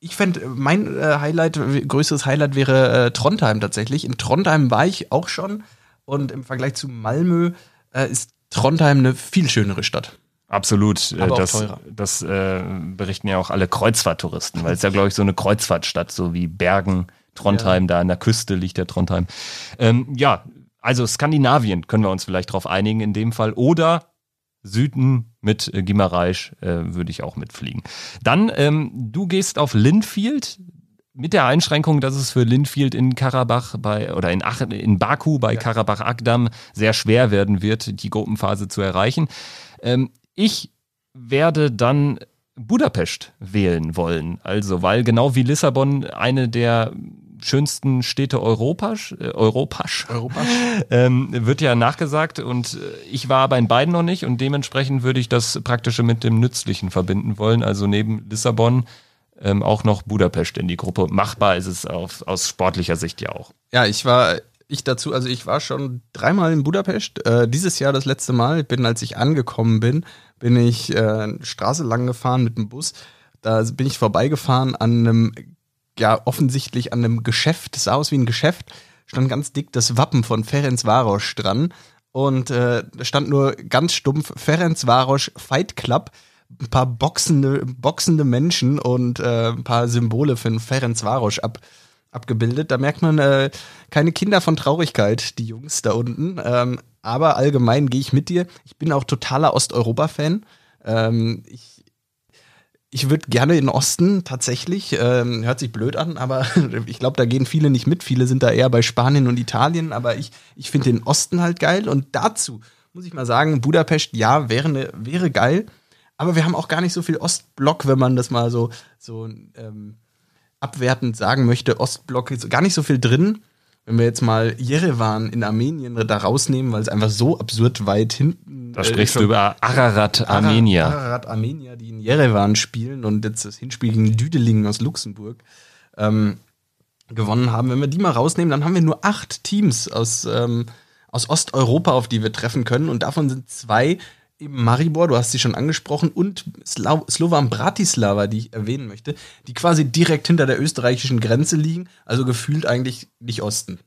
ich fände, mein äh, Highlight, größeres Highlight wäre äh, Trondheim tatsächlich. In Trondheim war ich auch schon und im Vergleich zu Malmö äh, ist Trondheim eine viel schönere Stadt. Absolut. Aber auch das teurer. das äh, berichten ja auch alle Kreuzfahrttouristen, weil es ja, glaube ich, so eine Kreuzfahrtstadt, so wie Bergen, Trondheim, da an der Küste liegt der Trondheim. Ähm, ja, also Skandinavien können wir uns vielleicht drauf einigen in dem Fall. Oder Süden mit äh, Gimareisch äh, würde ich auch mitfliegen. Dann, ähm, du gehst auf Linfield mit der Einschränkung, dass es für Linfield in Karabach bei oder in, Ach, in Baku bei Karabach Akdam sehr schwer werden wird, die Gruppenphase zu erreichen. Ähm, ich werde dann Budapest wählen wollen. Also, weil genau wie Lissabon eine der schönsten Städte Europas, äh, Europas, Europa? *laughs* ähm, wird ja nachgesagt und äh, ich war aber in beiden noch nicht und dementsprechend würde ich das Praktische mit dem Nützlichen verbinden wollen. Also neben Lissabon ähm, auch noch Budapest in die Gruppe. Machbar ist es auf, aus sportlicher Sicht ja auch. Ja, ich war, ich dazu, also ich war schon dreimal in Budapest. Äh, dieses Jahr das letzte Mal. Ich bin, als ich angekommen bin, bin ich äh, Straße lang gefahren mit dem Bus. Da bin ich vorbeigefahren an einem, ja, offensichtlich an einem Geschäft. Das sah aus wie ein Geschäft. Stand ganz dick das Wappen von Ferenc Varos dran. Und äh, stand nur ganz stumpf Ferenc Varos Fight Club. Ein paar boxende, boxende Menschen und äh, ein paar Symbole für den Ferenc Varos ab, abgebildet. Da merkt man äh, keine Kinder von Traurigkeit, die Jungs da unten. Ähm, aber allgemein gehe ich mit dir. Ich bin auch totaler Osteuropa-Fan. Ähm, ich ich würde gerne in den Osten tatsächlich. Ähm, hört sich blöd an, aber *laughs* ich glaube, da gehen viele nicht mit. Viele sind da eher bei Spanien und Italien. Aber ich, ich finde den Osten halt geil. Und dazu muss ich mal sagen, Budapest, ja, wäre, ne, wäre geil. Aber wir haben auch gar nicht so viel Ostblock, wenn man das mal so, so ähm, abwertend sagen möchte. Ostblock ist gar nicht so viel drin. Wenn wir jetzt mal Jerewan in Armenien da rausnehmen, weil es einfach so absurd weit hinten Da äh, sprichst du über Ararat Armenier. Ararat Armenier, die in Jerewan spielen und jetzt das Hinspiel gegen Düdelingen aus Luxemburg ähm, gewonnen haben. Wenn wir die mal rausnehmen, dann haben wir nur acht Teams aus, ähm, aus Osteuropa, auf die wir treffen können. Und davon sind zwei eben Maribor, du hast sie schon angesprochen, und Slau Slovan Bratislava, die ich erwähnen möchte, die quasi direkt hinter der österreichischen Grenze liegen, also gefühlt eigentlich nicht Osten.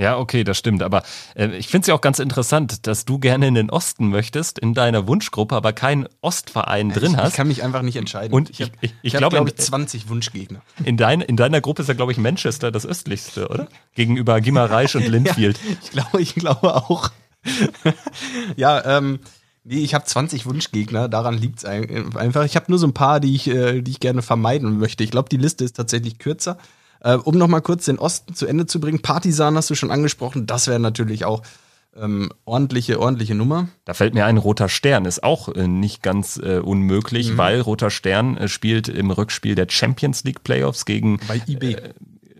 Ja, okay, das stimmt. Aber äh, ich finde es ja auch ganz interessant, dass du gerne in den Osten möchtest, in deiner Wunschgruppe, aber keinen Ostverein drin ich, hast. Ich kann mich einfach nicht entscheiden. Und ich habe, ich- ich- glaube, glaub ich, 20 Wunschgegner. In, dein, in deiner Gruppe ist ja, glaube ich, Manchester das östlichste, oder? Gegenüber Gimareisch und Linfield. *laughs* Ja, ich glaube, ich glaube auch. *laughs* ja, ähm, nee, ich habe 20 Wunschgegner, daran liegt es einfach. Ich habe nur so ein paar, die ich, äh, die ich gerne vermeiden möchte. Ich glaube, die Liste ist tatsächlich kürzer. Äh, um noch mal kurz den Osten zu Ende zu bringen, Partisan hast du schon angesprochen, das wäre natürlich auch ähm, ordentliche, ordentliche Nummer. Da fällt mir ein, Roter Stern ist auch äh, nicht ganz äh, unmöglich, weil Roter Stern äh, spielt im Rückspiel der Champions League Playoffs gegen Bei IB.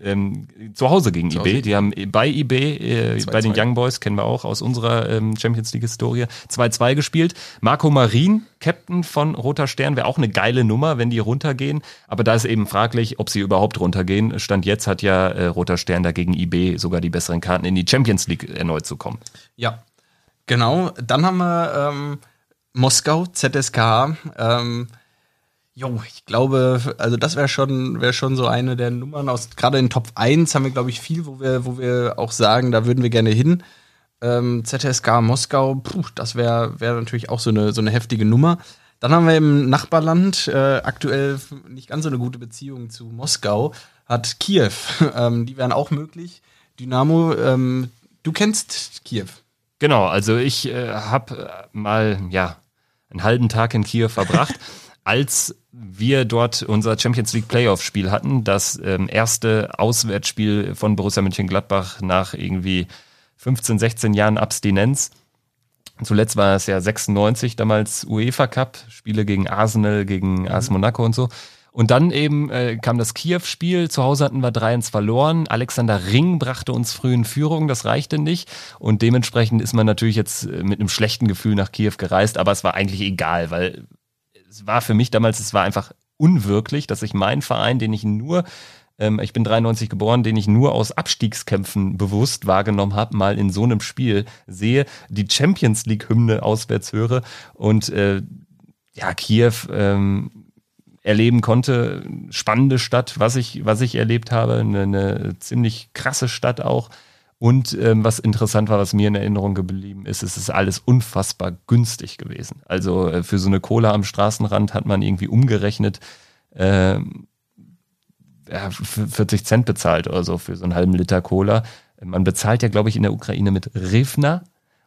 Ähm, zu Hause gegen Hause. IB. Die haben bei IB, äh, 2-2. bei den Young Boys, kennen wir auch aus unserer ähm, Champions League-Historie, 2-2 gespielt. Marco Marin, Captain von Roter Stern, wäre auch eine geile Nummer, wenn die runtergehen. Aber da ist eben fraglich, ob sie überhaupt runtergehen. Stand jetzt hat ja äh, Roter Stern dagegen IB sogar die besseren Karten, in die Champions League erneut zu kommen. Ja, genau. Dann haben wir ähm, Moskau, ZSK. Ähm, jo, ich glaube, also das wäre schon, wäre schon so eine der Nummern aus, gerade in Top 1 haben wir, glaube ich, viel, wo wir, wo wir auch sagen, da würden wir gerne hin. Ähm, ZSK Moskau, puh, das wäre wär natürlich auch so eine, so eine heftige Nummer. Dann haben wir im Nachbarland äh, aktuell nicht ganz so eine gute Beziehung zu Moskau, hat Kiew. *laughs* Ähm, die wären auch möglich. Dynamo, ähm, du kennst Kiew. Genau, also ich äh, habe mal ja einen halben Tag in Kiew verbracht, *laughs* als wir dort unser Champions League Playoff Spiel hatten, das ähm, erste Auswärtsspiel von Borussia Mönchengladbach nach irgendwie 15, 16 Jahren Abstinenz. Zuletzt war es ja 96, damals UEFA Cup, Spiele gegen Arsenal, gegen AS Monaco und so. Und dann eben äh, kam das Kiew-Spiel. Zu Hause hatten wir 3-1 verloren. Alexander Ring brachte uns früh in Führung. Das reichte nicht. Und dementsprechend ist man natürlich jetzt äh, mit einem schlechten Gefühl nach Kiew gereist. Aber es war eigentlich egal, weil es war für mich damals, es war einfach unwirklich, dass ich meinen Verein, den ich nur ähm, ich bin 93 geboren, den ich nur aus Abstiegskämpfen bewusst wahrgenommen habe, mal in so einem Spiel sehe, die Champions League-Hymne auswärts höre und äh, ja, Kiew ähm, erleben konnte. Spannende Stadt, was ich, was ich erlebt habe. Eine, eine ziemlich krasse Stadt auch. Und ähm, was interessant war, was mir in Erinnerung geblieben ist, es ist alles unfassbar günstig gewesen. Also äh, für so eine Cola am Straßenrand hat man irgendwie umgerechnet äh, ja, 40 Cent bezahlt oder so für so einen halben Liter Cola. Man bezahlt ja, glaube ich, in der Ukraine mit Revna.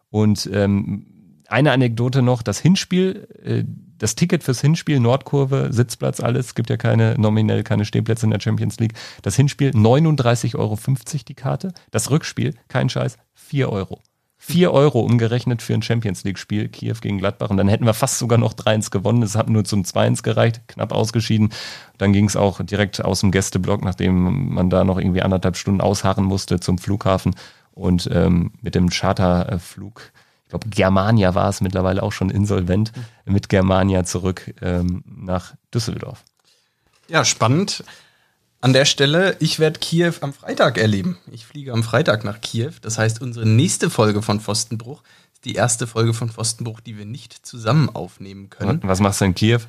Und ähm, eine Anekdote noch, das Hinspiel, äh, das Ticket fürs Hinspiel, Nordkurve, Sitzplatz, alles, gibt ja keine, nominell keine Stehplätze in der Champions League. Das Hinspiel 39,50 Euro die Karte. Das Rückspiel, kein Scheiß, 4 Euro. 4 Euro umgerechnet für ein Champions League-Spiel, Kiew gegen Gladbach. Und dann hätten wir fast sogar noch 3-1 gewonnen. Es hat nur zum 2-1 gereicht, knapp ausgeschieden. Dann ging es auch direkt aus dem Gästeblock, nachdem man da noch irgendwie anderthalb Stunden ausharren musste zum Flughafen. Und ähm, mit dem Charterflug, ich glaube Germania war es mittlerweile auch schon insolvent, mit Germania zurück ähm, nach Düsseldorf. Ja, spannend. An der Stelle, ich werde Kiew am Freitag erleben. Ich fliege am Freitag nach Kiew. Das heißt, unsere nächste Folge von Pfostenbruch ist die erste Folge von Pfostenbruch, die wir nicht zusammen aufnehmen können. Was machst du in Kiew?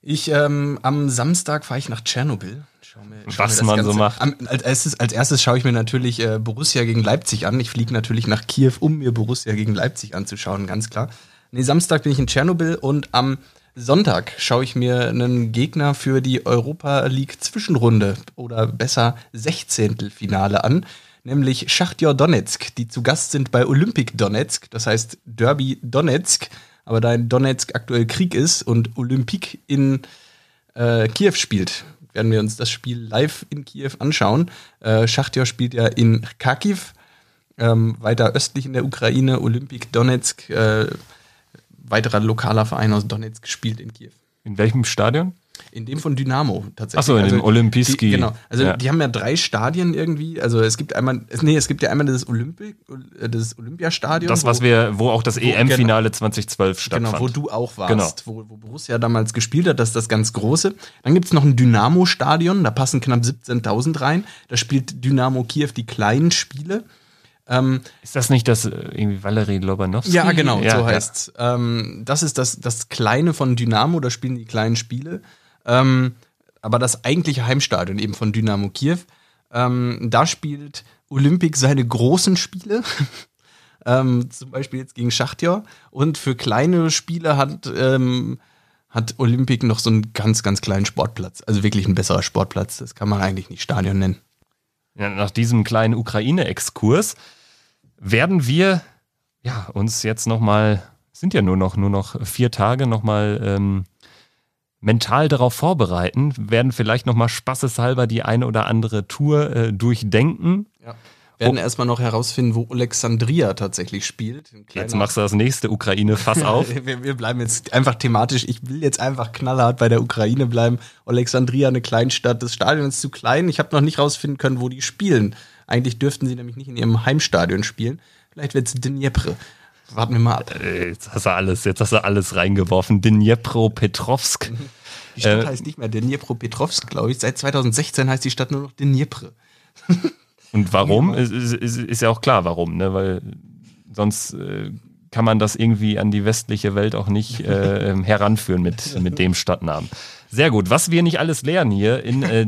Ich, ähm, am Samstag fahre ich nach Tschernobyl. Schau mir, schau Was man so macht. Am, als, erstes, als erstes schaue ich mir natürlich äh, Borussia gegen Leipzig an. Ich fliege natürlich nach Kiew, um mir Borussia gegen Leipzig anzuschauen, ganz klar. Nee, Samstag bin ich in Tschernobyl und am Sonntag schaue ich mir einen Gegner für die Europa League Zwischenrunde oder besser Sechzehntelfinale an, nämlich Schachtjor Donetsk, die zu Gast sind bei Olympic Donetsk, das heißt Derby Donetsk, aber da in Donetsk aktuell Krieg ist und Olympique in äh, Kiew spielt, werden wir uns das Spiel live in Kiew anschauen. Äh, Schachtjor spielt ja in Kharkiv, ähm, weiter östlich in der Ukraine, Olympic Donetsk, äh, weiterer lokaler Verein aus Donetsk spielt in Kiew. In welchem Stadion? In dem von Dynamo tatsächlich. Achso, in dem Olympiski. Die, genau. Also Ja. die haben ja drei Stadien irgendwie. Also es gibt einmal, nee, es gibt ja einmal das, Olympi, äh, das Olympiastadion. Das, was wo- wir, wo auch das EM-Finale 2012 stattfand. Genau, wo du auch warst, Genau. wo, wo Borussia damals gespielt hat, das ist das ganz große. Dann gibt's noch ein Dynamo-Stadion, da passen knapp 17.000 rein. Da spielt Dynamo Kiew die kleinen Spiele. Ähm, Ist das nicht das äh, irgendwie Valery Lobanowski? ja, genau, Ja, so ja. heißt's. Ähm, das ist das, das Kleine von Dynamo, da spielen die kleinen Spiele. Ähm, aber das eigentliche Heimstadion eben von Dynamo Kiew, ähm, da spielt Olympic seine großen Spiele. *laughs* ähm, zum Beispiel jetzt gegen Schachtjor. Und für kleine Spiele hat, ähm, hat Olympic noch so einen ganz, ganz kleinen Sportplatz. Also wirklich ein besserer Sportplatz. Das kann man eigentlich nicht Stadion nennen. Ja, nach diesem kleinen Ukraine-Exkurs werden wir ja, uns jetzt nochmal, sind ja nur noch, nur noch vier Tage, nochmal ähm, mental darauf vorbereiten, werden vielleicht nochmal spaßeshalber die eine oder andere Tour äh, durchdenken. Wir werden erstmal noch herausfinden, wo Alexandria tatsächlich spielt. Jetzt machst du das nächste Ukraine-Fass *laughs* auf. Wir, wir bleiben jetzt einfach thematisch. Ich will jetzt einfach knallhart bei der Ukraine bleiben. Alexandria, eine Kleinstadt. Das Stadion ist zu klein. Ich habe noch nicht rausfinden können, wo die spielen. Eigentlich dürften sie nämlich nicht in ihrem Heimstadion spielen. Vielleicht wird's Dnjepr. Warten wir mal ab. Äh, Jetzt hast du alles, jetzt hast du alles reingeworfen. Dnjepro-Petrovsk. Die Stadt Äh, heißt nicht mehr Dnjepropetrovsk, glaube ich. Seit 2016 heißt die Stadt nur noch Dnjepr. *laughs* Und warum? Ist, ist, ist, ja auch klar, warum, ne? Weil sonst äh, kann man das irgendwie an die westliche Welt auch nicht äh, *laughs* ähm, heranführen mit, mit dem Stadtnamen. Sehr gut. Was wir nicht alles lernen hier in äh,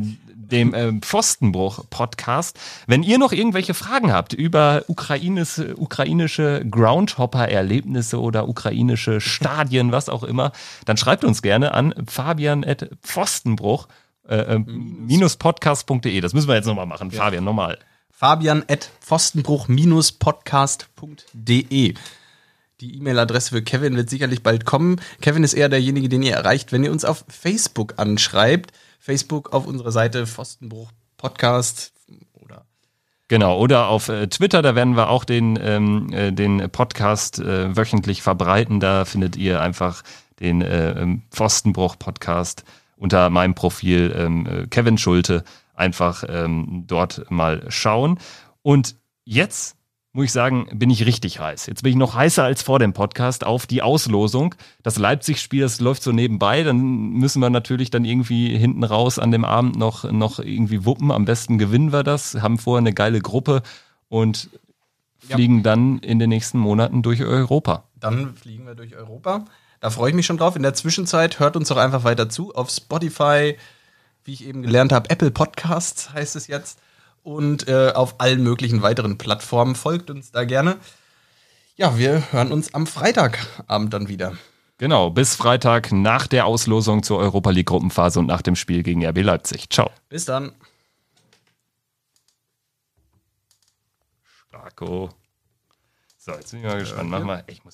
dem äh, Pfostenbruch-Podcast. Wenn ihr noch irgendwelche Fragen habt über ukrainische, ukrainische Groundhopper-Erlebnisse oder ukrainische Stadien, was auch immer, dann schreibt uns gerne an fabian.pfostenbruch äh, äh, minus podcast.de. Das müssen wir jetzt nochmal machen. Fabian, nochmal. Fabian at pfostenbruch-podcast.de. Die E-Mail-Adresse für Kevin wird sicherlich bald kommen. Kevin ist eher derjenige, den ihr erreicht, wenn ihr uns auf Facebook anschreibt. Facebook auf unserer Seite Pfostenbruch Podcast oder Genau, oder auf äh, Twitter, da werden wir auch den, ähm, äh, den Podcast äh, wöchentlich verbreiten. Da findet ihr einfach den äh, ähm, Pfostenbruch-Podcast unter meinem Profil ähm, äh, Kevin Schulte. Einfach ähm, dort mal schauen. Und jetzt muss ich sagen, bin ich richtig heiß. Jetzt bin ich noch heißer als vor dem Podcast auf die Auslosung. Das Leipzig-Spiel, das läuft so nebenbei. Dann müssen wir natürlich dann irgendwie hinten raus an dem Abend noch, noch irgendwie wuppen. Am besten gewinnen wir das, haben vorher eine geile Gruppe und fliegen ja. dann in den nächsten Monaten durch Europa. Dann fliegen wir durch Europa. Da freue ich mich schon drauf. In der Zwischenzeit hört uns doch einfach weiter zu auf Spotify, wie ich eben gelernt habe, Apple Podcasts heißt es jetzt und äh, auf allen möglichen weiteren Plattformen. Folgt uns da gerne. Ja, wir hören uns am Freitagabend dann wieder. Genau, bis Freitag nach der Auslosung zur Europa League Gruppenphase und nach dem Spiel gegen RB Leipzig. Ciao. Bis dann. Starko. So, jetzt bin ich mal gespannt. Mach mal. Ich muss